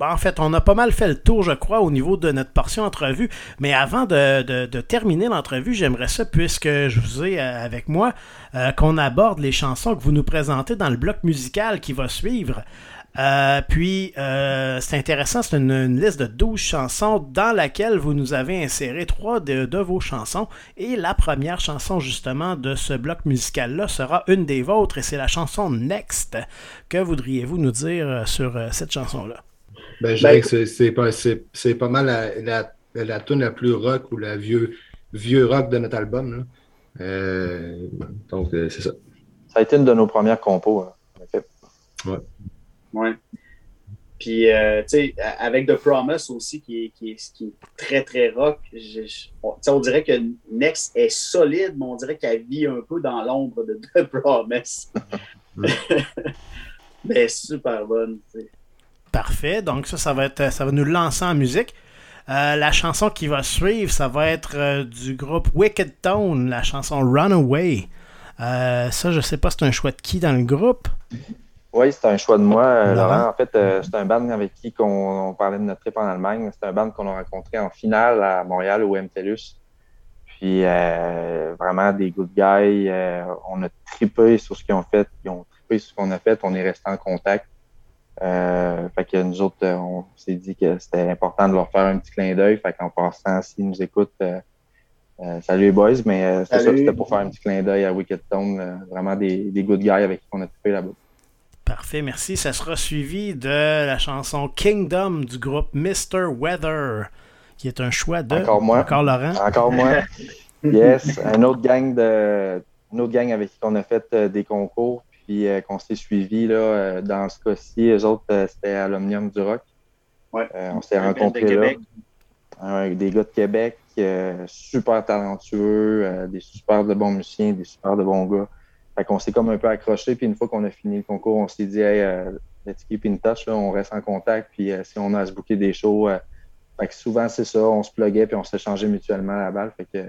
en fait, on a pas mal fait le tour, je crois, au niveau de notre portion entrevue. Mais avant de, terminer l'entrevue, j'aimerais ça, puisque je vous ai euh, avec moi, euh, qu'on aborde les chansons que vous nous présentez dans le bloc musical qui va suivre. Euh, puis, c'est intéressant, c'est une, liste de 12 chansons dans laquelle vous nous avez inséré trois de, de, vos chansons. Et la première chanson, justement, de ce bloc musical-là sera une des vôtres, et c'est la chanson Next. Que voudriez-vous nous dire sur cette chanson-là? Ben, je dirais que c'est pas, mal la, la, la tune la plus rock ou la vieux, vieux rock de notre album. Euh, donc, euh, c'est ça. Ça a été une de nos premières compos, hein, en effet. Ouais. Ouais. Puis, euh, tu sais, avec The Promise aussi, qui est, qui est, qui est très, très rock, on, on, dirait que Next est solide, mais on dirait qu'elle vit un peu dans l'ombre de The [laughs] Promise. [laughs] mais super bonne. Parfait. Donc ça, ça va être, ça va nous lancer en musique. Euh, la chanson qui va suivre, ça va être euh, du groupe Wicked Tone, la chanson Runaway. Ça, je sais pas, c'est un choix de qui dans le groupe? Oui, c'est un choix de moi, Laurent. En fait, c'est un band avec qui on, parlait de notre trip en Allemagne. C'est un band qu'on a rencontré en finale à Montréal au MTLUS. Puis vraiment des good guys. on a trippé sur ce qu'ils ont fait. Ils ont trippé sur ce qu'on a fait. On est resté en contact. Euh, fait que nous autres, euh, on s'est dit que c'était important de leur faire un petit clin d'œil. Fait qu'en passant, s'ils nous écoutent, euh, salut les boys, mais c'est ça, c'était pour faire un petit clin d'œil à Wicked Tone. vraiment des, des good guys avec qui on a trippé là-bas. Parfait, merci. Ça sera suivi de la chanson Kingdom du groupe Mr. Weather, qui est un choix de. Encore moi. Encore Laurent. Encore moi. [laughs] yes, un autre gang de. Une autre gang avec qui on a fait des concours puis euh, qu'on s'est suivi là, euh, dans ce cas-ci. Eux autres, euh, c'était à l'Omnium du Rock. Ouais. on s'est rencontrés là. des gars de Québec, super talentueux, des super de bons musiciens, des super de bons gars. Fait qu'on s'est comme un peu accroché. Puis une fois qu'on a fini le concours, on s'est dit, hey, let's keep in touch, on reste en contact. Puis si on a à se booker des shows, fait que souvent c'est ça, on se pluguait puis on s'échangeait mutuellement la balle. Fait que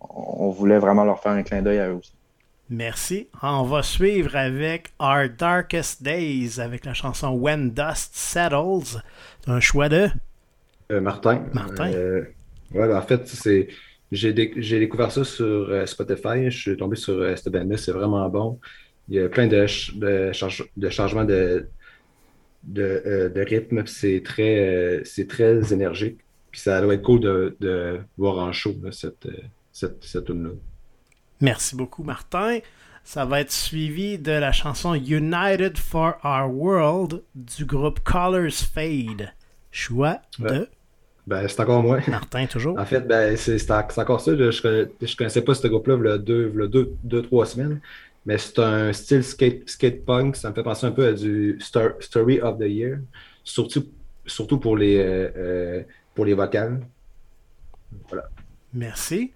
on voulait vraiment leur faire un clin d'œil à eux aussi. Merci. On va suivre avec Our Darkest Days avec la chanson When Dust Settles. Un choix de? Euh, Martin. Martin. Euh, ouais, ben, en fait, c'est j'ai, découvert ça sur euh, Spotify. Je suis tombé sur cette band c'est vraiment bon. Il y a plein de, de, de changements de, de, de rythme. C'est très, très énergique. Puis ça doit être cool de, voir en show cette, cette, cette tune-là. Merci beaucoup, Martin. Ça va être suivi de la chanson United for Our World du groupe Colors Fade. Choix de. Ben, c'est encore moi. Martin, toujours. En fait, ben, c'est encore ça. Je ne connaissais pas ce groupe-là il y a deux, deux, deux, trois semaines. Mais c'est un style skate, skate punk. Ça me fait penser un peu à du Story of the Year. Surtout, surtout pour, les, euh, euh, pour les vocales. Voilà. Merci.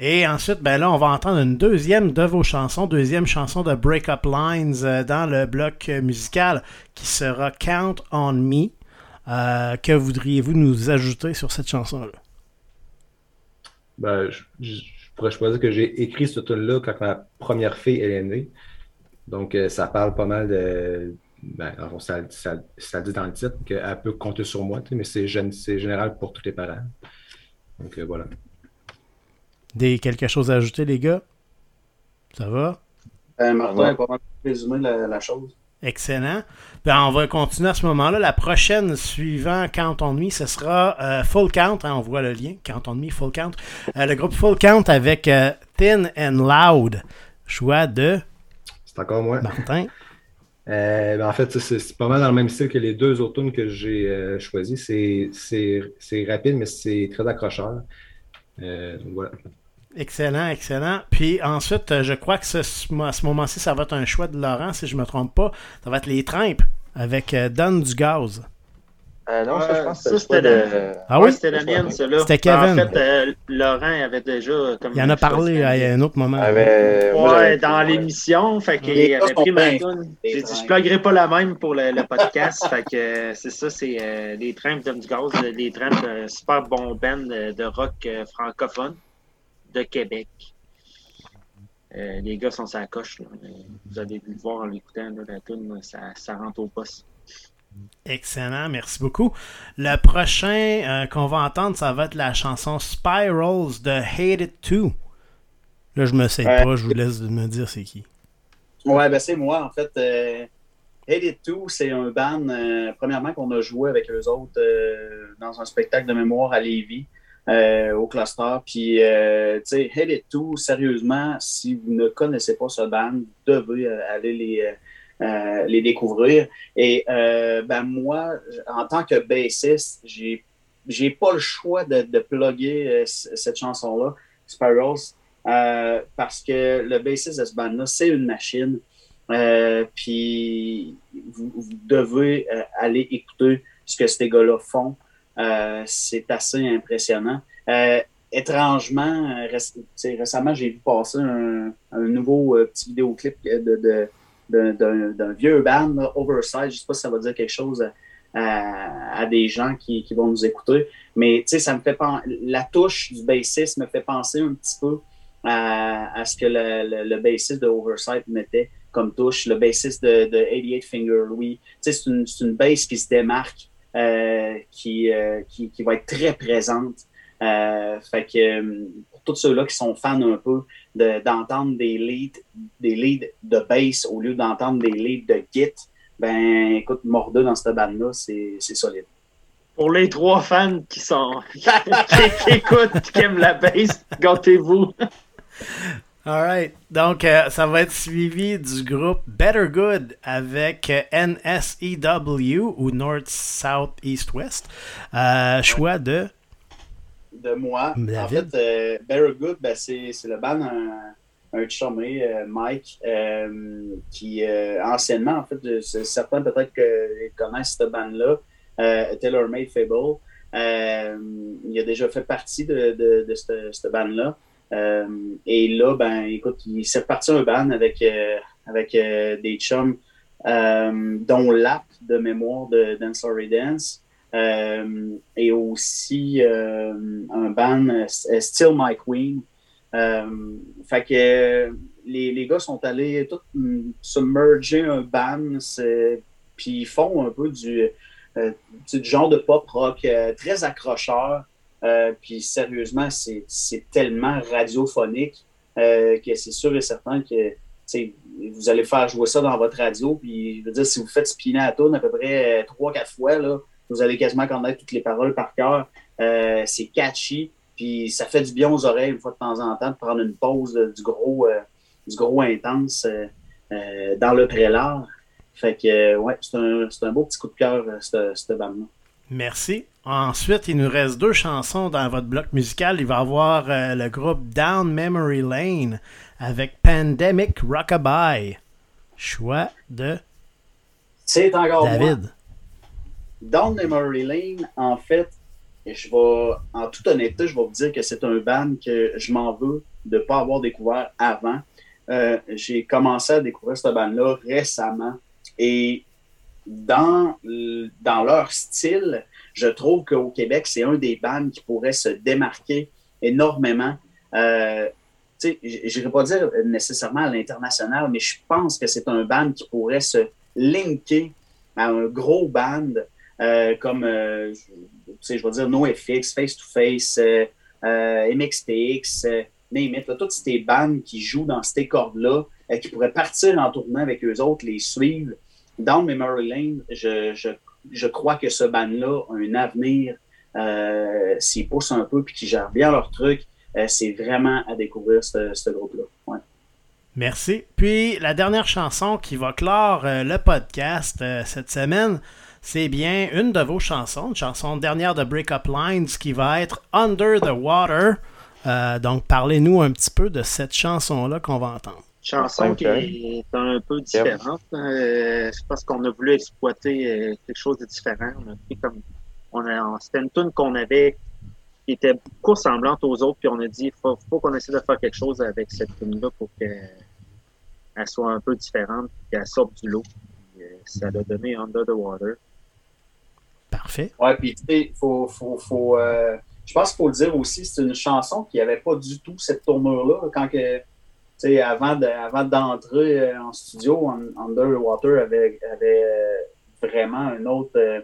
Et ensuite, ben là, on va entendre une deuxième de vos chansons, deuxième chanson de Break Up Lines euh, dans le bloc musical qui sera Count on Me. Euh, que voudriez-vous nous ajouter sur cette chanson-là? Ben, je, je, pourrais choisir que j'ai écrit ce tune-là quand ma première fille elle est née. Donc, euh, ça parle pas mal de. Ben, ça, ça, ça, dit dans le titre qu'elle peut compter sur moi, mais c'est général pour tous les parents. Donc, euh, voilà. Des, quelque chose à ajouter, les gars? Ça va? Euh, Martin a pas mal résumé la, la chose. Excellent. Ben, on va continuer à ce moment-là. La prochaine suivant Count on Me, ce sera euh, Full Count. Hein, on voit le lien. Count on Me, Full Count. Euh, le groupe Full Count avec euh, Thin and Loud. Choix de. C'est encore moi. Martin. [laughs] Ben, en fait, c'est pas mal dans le même style que les deux automnes que j'ai choisis. C'est rapide, mais c'est très accrocheur. donc voilà. Excellent, excellent. Puis ensuite, euh, je crois que ce, à ce moment-ci, ça va être un choix de Laurent, si je ne me trompe pas. Ça va être les Trimpes avec euh, Donne du gaz. Euh, non, ça, je pense que c'était de... Ah oui? C'était la mienne, celle-là. C'était Kevin. En fait, euh, Laurent avait déjà. Comme il en a parlé à un autre moment. Avait... Ouais, dans l'émission. Fait qu'il avait pris ma tune. J'ai dit, je ne pluguerai pas la même pour le, le podcast. [laughs] fait que c'est ça, c'est euh, les Trimpes Donne du gaz. Les Trimpes, super bon band de rock francophone de Québec. Euh, les gars sont sa coche. Là. Vous avez pu le voir en l'écoutant, la tune, ça, ça, rentre au poste. Excellent, merci beaucoup. Le prochain euh, qu'on va entendre, ça va être la chanson Spirals de Hate It Too. Là, je me sais Ouais. pas, je vous laisse me dire c'est qui. Ouais, ben c'est moi, en fait. Euh, Hate It Too, c'est un band, euh, premièrement, qu'on a joué avec eux autres euh, dans un spectacle de mémoire à Lévis, euh, au cluster. Puis, euh, tu sais, Hate It Too, sérieusement, si vous ne connaissez pas ce band, vous devez euh, aller les, euh, euh, les découvrir. Et, euh, ben moi, en tant que bassiste, j'ai j'ai pas le choix de, de plugger cette chanson-là, Spirals, euh, parce que le bassiste de ce band-là, c'est une machine. Puis vous, vous devez aller écouter ce que ces gars-là font. Euh, c'est assez impressionnant. Euh, étrangement, euh, récemment, j'ai vu passer un, un nouveau petit vidéoclip de, de, d'un, vieux band, Oversize. Je sais pas si ça va dire quelque chose à, à- à des gens qui, qui vont nous écouter. Mais tu sais, ça me fait pen- la touche du bassiste me fait penser un petit peu à, à ce que le, le, le bassiste de Oversight mettait comme touche, le bassiste de, de 88 Finger Louis. C'est une, une qui se démarque, qui, euh, qui, qui va être très présente. Euh, fait que euh, pour tous ceux-là qui sont fans un peu de- d'entendre des leads, des leads de bass au lieu d'entendre des leads de git, ben écoute, Morda dans cette bande-là, c'est solide. Pour les trois fans qui sont [laughs] qui, qui écoutent, qui aiment la bass, gâtez-vous. Alright. Donc, euh, ça va être suivi du groupe Better Good avec euh, NSEW ou North, South, East, West. Euh, choix de? de moi. David? En fait, euh, Better Good, ben, c'est le band un, un chumé, Mike, qui anciennement, en fait, certains peut-être connaissent cette band-là, euh, Taylor Made Fable. Il a déjà fait partie de, de, de cette, cette band-là. Euh, et là, ben, écoute, il s'est reparti un band avec, euh, avec euh, des chums, dont Lap de mémoire de Dance Story Dance. Et aussi un band Still My Queen. Fait que les, les gars sont allés tout mm, submerger un band, puis ils font un peu du, du genre de pop rock très accrocheur. Euh, puis sérieusement, c'est tellement radiophonique euh, que c'est sûr et certain que vous allez faire jouer ça dans votre radio. Puis je veux dire, si vous faites spinner à tourne à peu près euh, trois, quatre fois, là, vous allez quasiment connaître toutes les paroles par cœur. Euh, c'est catchy, puis ça fait du bien aux oreilles une fois de temps en temps de prendre une pause euh, du gros du gros intense dans le prélat. Fait que ouais, c'est un, un beau petit coup de cœur, cette, cette bande-là. Merci. Ensuite, il nous reste deux chansons dans votre bloc musical. Il va y avoir euh, le groupe Down Memory Lane avec Pandemic Rockabye. Choix de C'est encore moi. David. Down Memory Lane, en fait, je vais, en toute honnêteté, je vais vous dire que c'est un band que je m'en veux de ne pas avoir découvert avant. Euh, j'ai commencé à découvrir ce band-là récemment et dans, dans leur style, je trouve qu'au Québec, c'est un des bands qui pourrait se démarquer énormément. Euh, je n'irai pas dire nécessairement à l'international, mais je pense que c'est un band qui pourrait se linker à un gros band euh, comme, euh, je vais dire NoFX, Face to Face, MXPX, name toutes ces bandes qui jouent dans ces cordes-là, qui pourraient partir en tournée avec eux autres, les suivre. Dans Memory Lane, je, je, je crois que ce band-là a un avenir euh, s'ils poussent un peu et qu'ils gèrent bien leur truc. Euh, c'est vraiment à découvrir ce, groupe-là. Merci. Puis la dernière chanson qui va clore euh, le podcast cette semaine, c'est bien une de vos chansons, une chanson dernière de Breakup Lines qui va être Under the Water. donc parlez-nous un petit peu de cette chanson-là qu'on va entendre chanson qui est un peu différente. Euh, c'est parce qu'on a voulu exploiter euh, quelque chose de différent. On comme on a, c'était une tune qu'on avait qui était beaucoup ressemblante aux autres, puis on a dit faut, faut qu'on essaie de faire quelque chose avec cette tune là pour qu'elle soit un peu différente, qu'elle sorte du lot. Euh, ça a donné Under the Water. Parfait. Ouais, puis tu sais, faut, faut, faut je pense qu'il faut le dire aussi, c'est une chanson qui n'avait pas du tout cette tournure-là quand que avant d'entrer euh, en studio, Underwater avait, avait euh, vraiment un autre euh,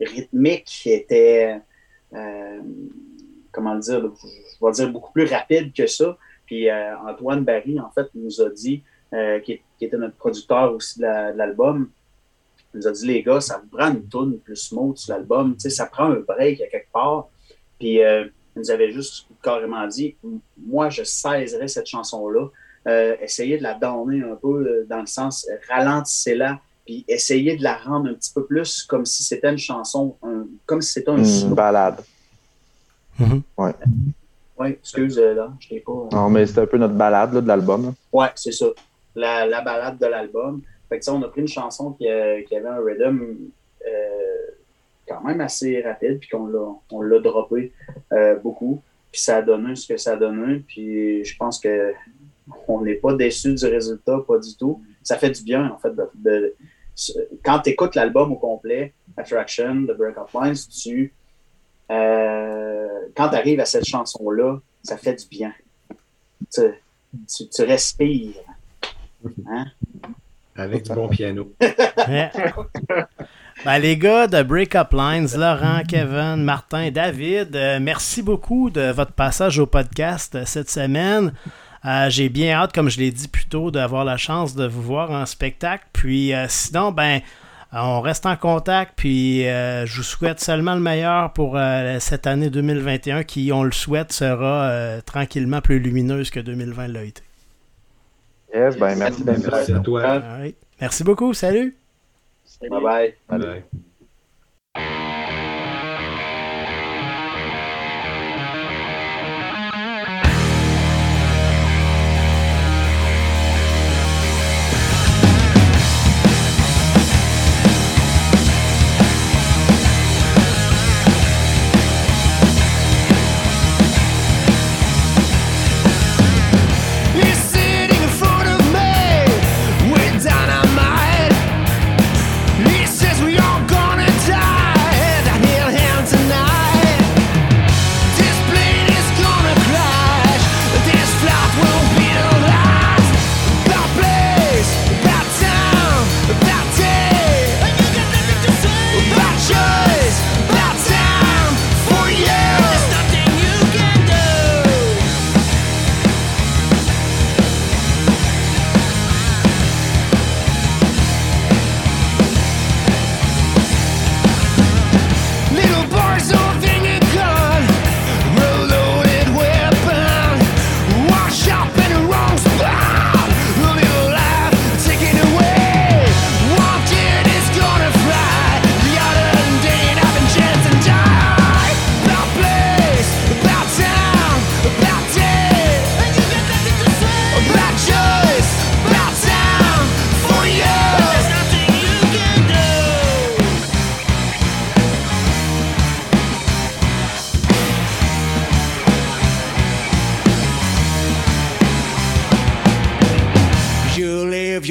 rythmique qui était, comment dire, je vais dire beaucoup plus rapide que ça. Puis Antoine Barry, en fait, nous a dit, qui, était notre producteur aussi de l'album, nous a dit, les gars, ça prend une tune plus smooth sur l'album, ça prend un break à quelque part. Puis il nous avait juste carrément dit, moi, je saisirais cette chanson-là euh, essayez de la donner un peu euh, dans le sens euh, ralentissez-la, puis essayez de la rendre un petit peu plus comme si c'était une chanson, comme si c'était un Une balade. Mm-hmm. Ouais. Oui, excuse, là, je t'ai pas. Non, mais c'est un peu notre balade de l'album. Ouais, c'est ça. La, la, balade de l'album. Fait que ça, on a pris une chanson qui, qui avait un rhythm quand même assez rapide, puis qu'on l'a, on l'a droppé beaucoup. Puis ça a donné ce que ça a donné. Puis je pense que on n'est pas déçu du résultat, pas du tout. Ça fait du bien, en fait, de, quand tu écoutes l'album au complet, Attraction, The Breakup Lines, tu, euh, quand tu arrives à cette chanson-là, ça fait du bien. Tu, tu, respires. Hein? Avec du bon piano. [laughs] Ben, les gars de Breakup Lines, Laurent, Kevin, Martin, David, euh, merci beaucoup de votre passage au podcast cette semaine. Euh, j'ai bien hâte, comme je l'ai dit plus tôt, d'avoir la chance de vous voir en spectacle. Puis euh, sinon, ben, on reste en contact. Puis euh, je vous souhaite seulement le meilleur pour cette année 2021 qui, on le souhaite, sera tranquillement plus lumineuse que 2020 l'a été. Yes, ben merci, merci à toi. Merci beaucoup. Salut. bye. bye.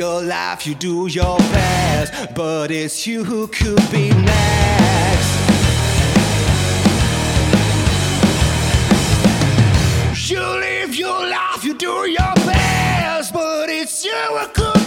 your life, you do your best, but it's you who could be next. You live your life, you do your best, but it's you who could.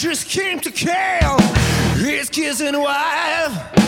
just came to kill his kids and wife.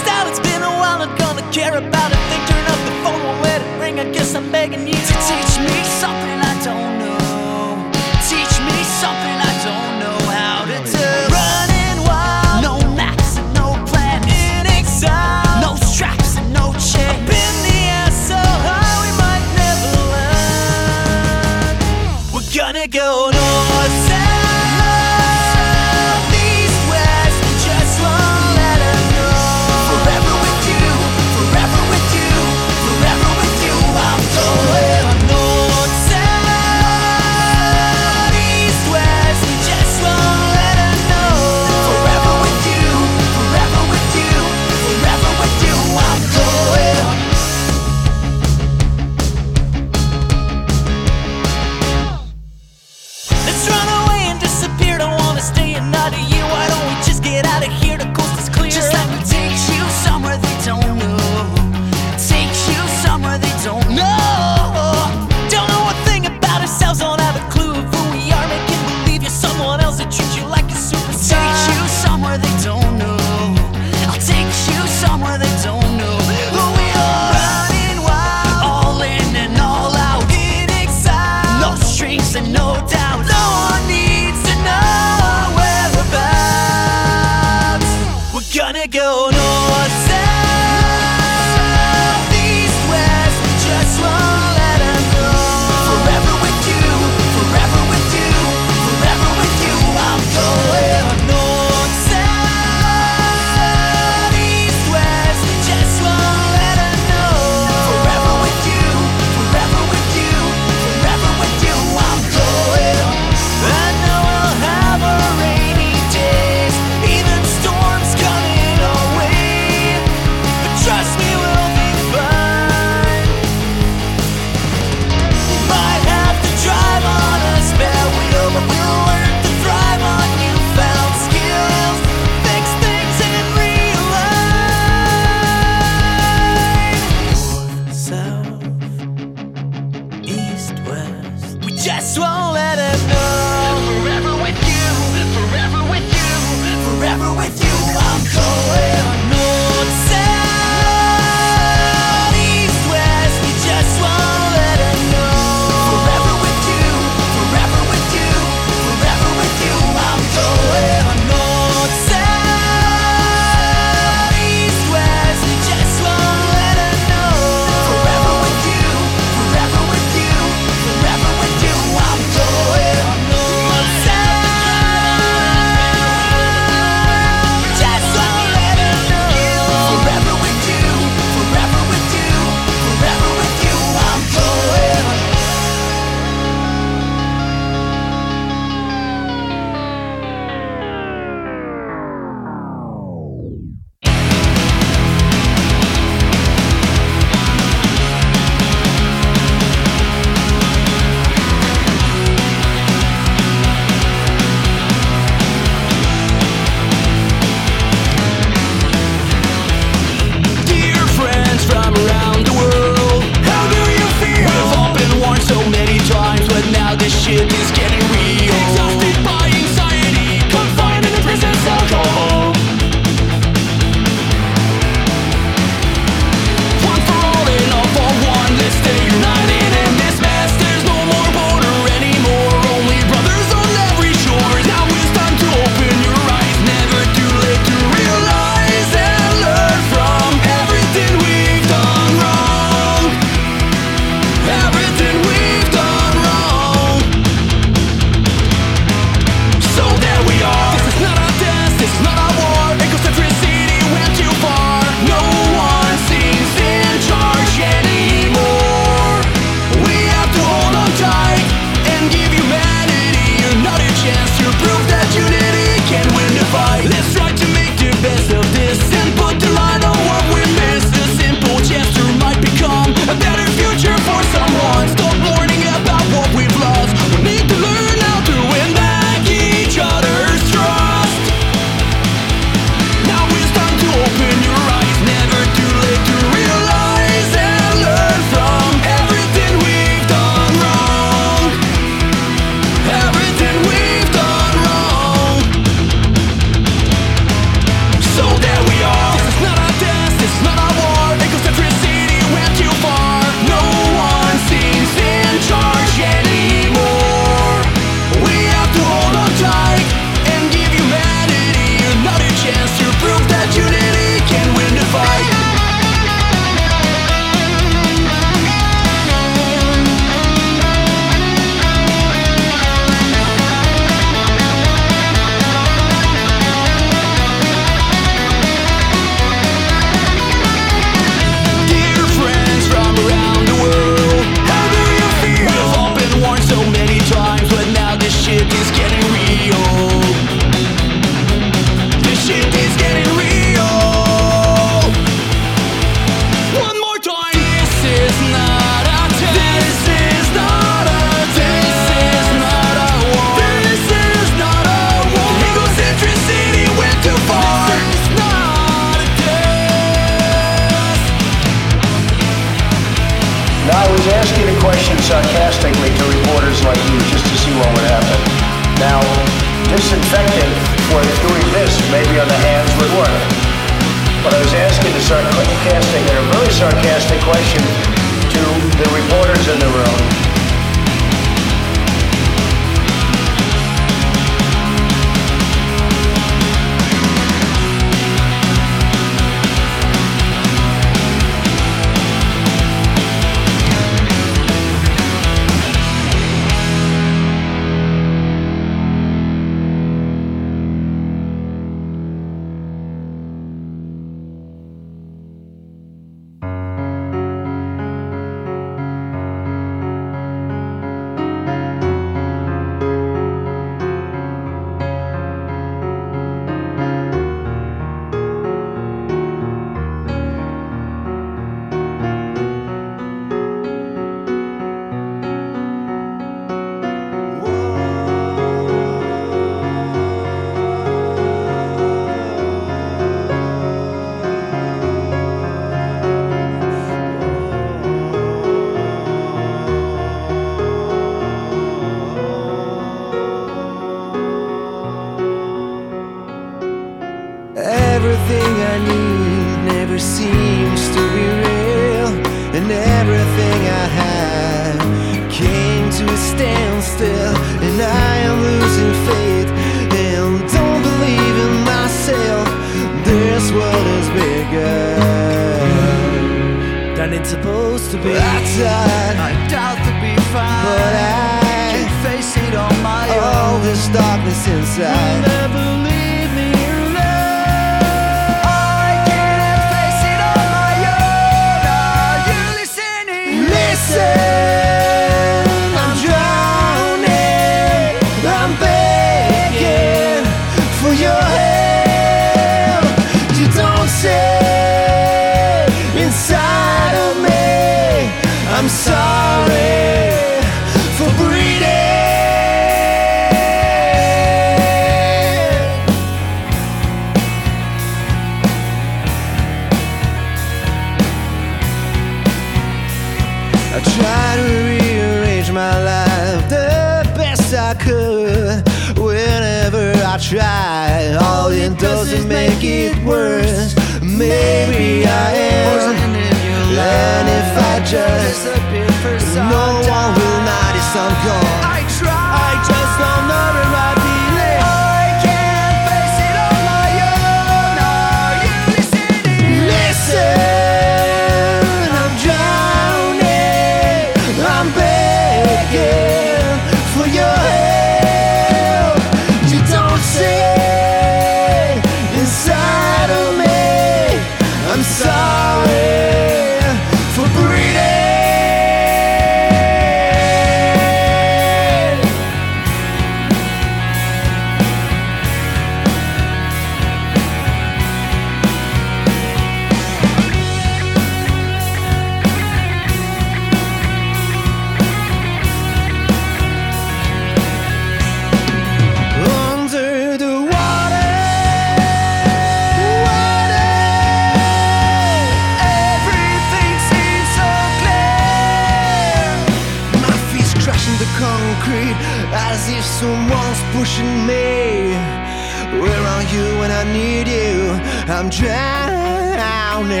I'm drowning.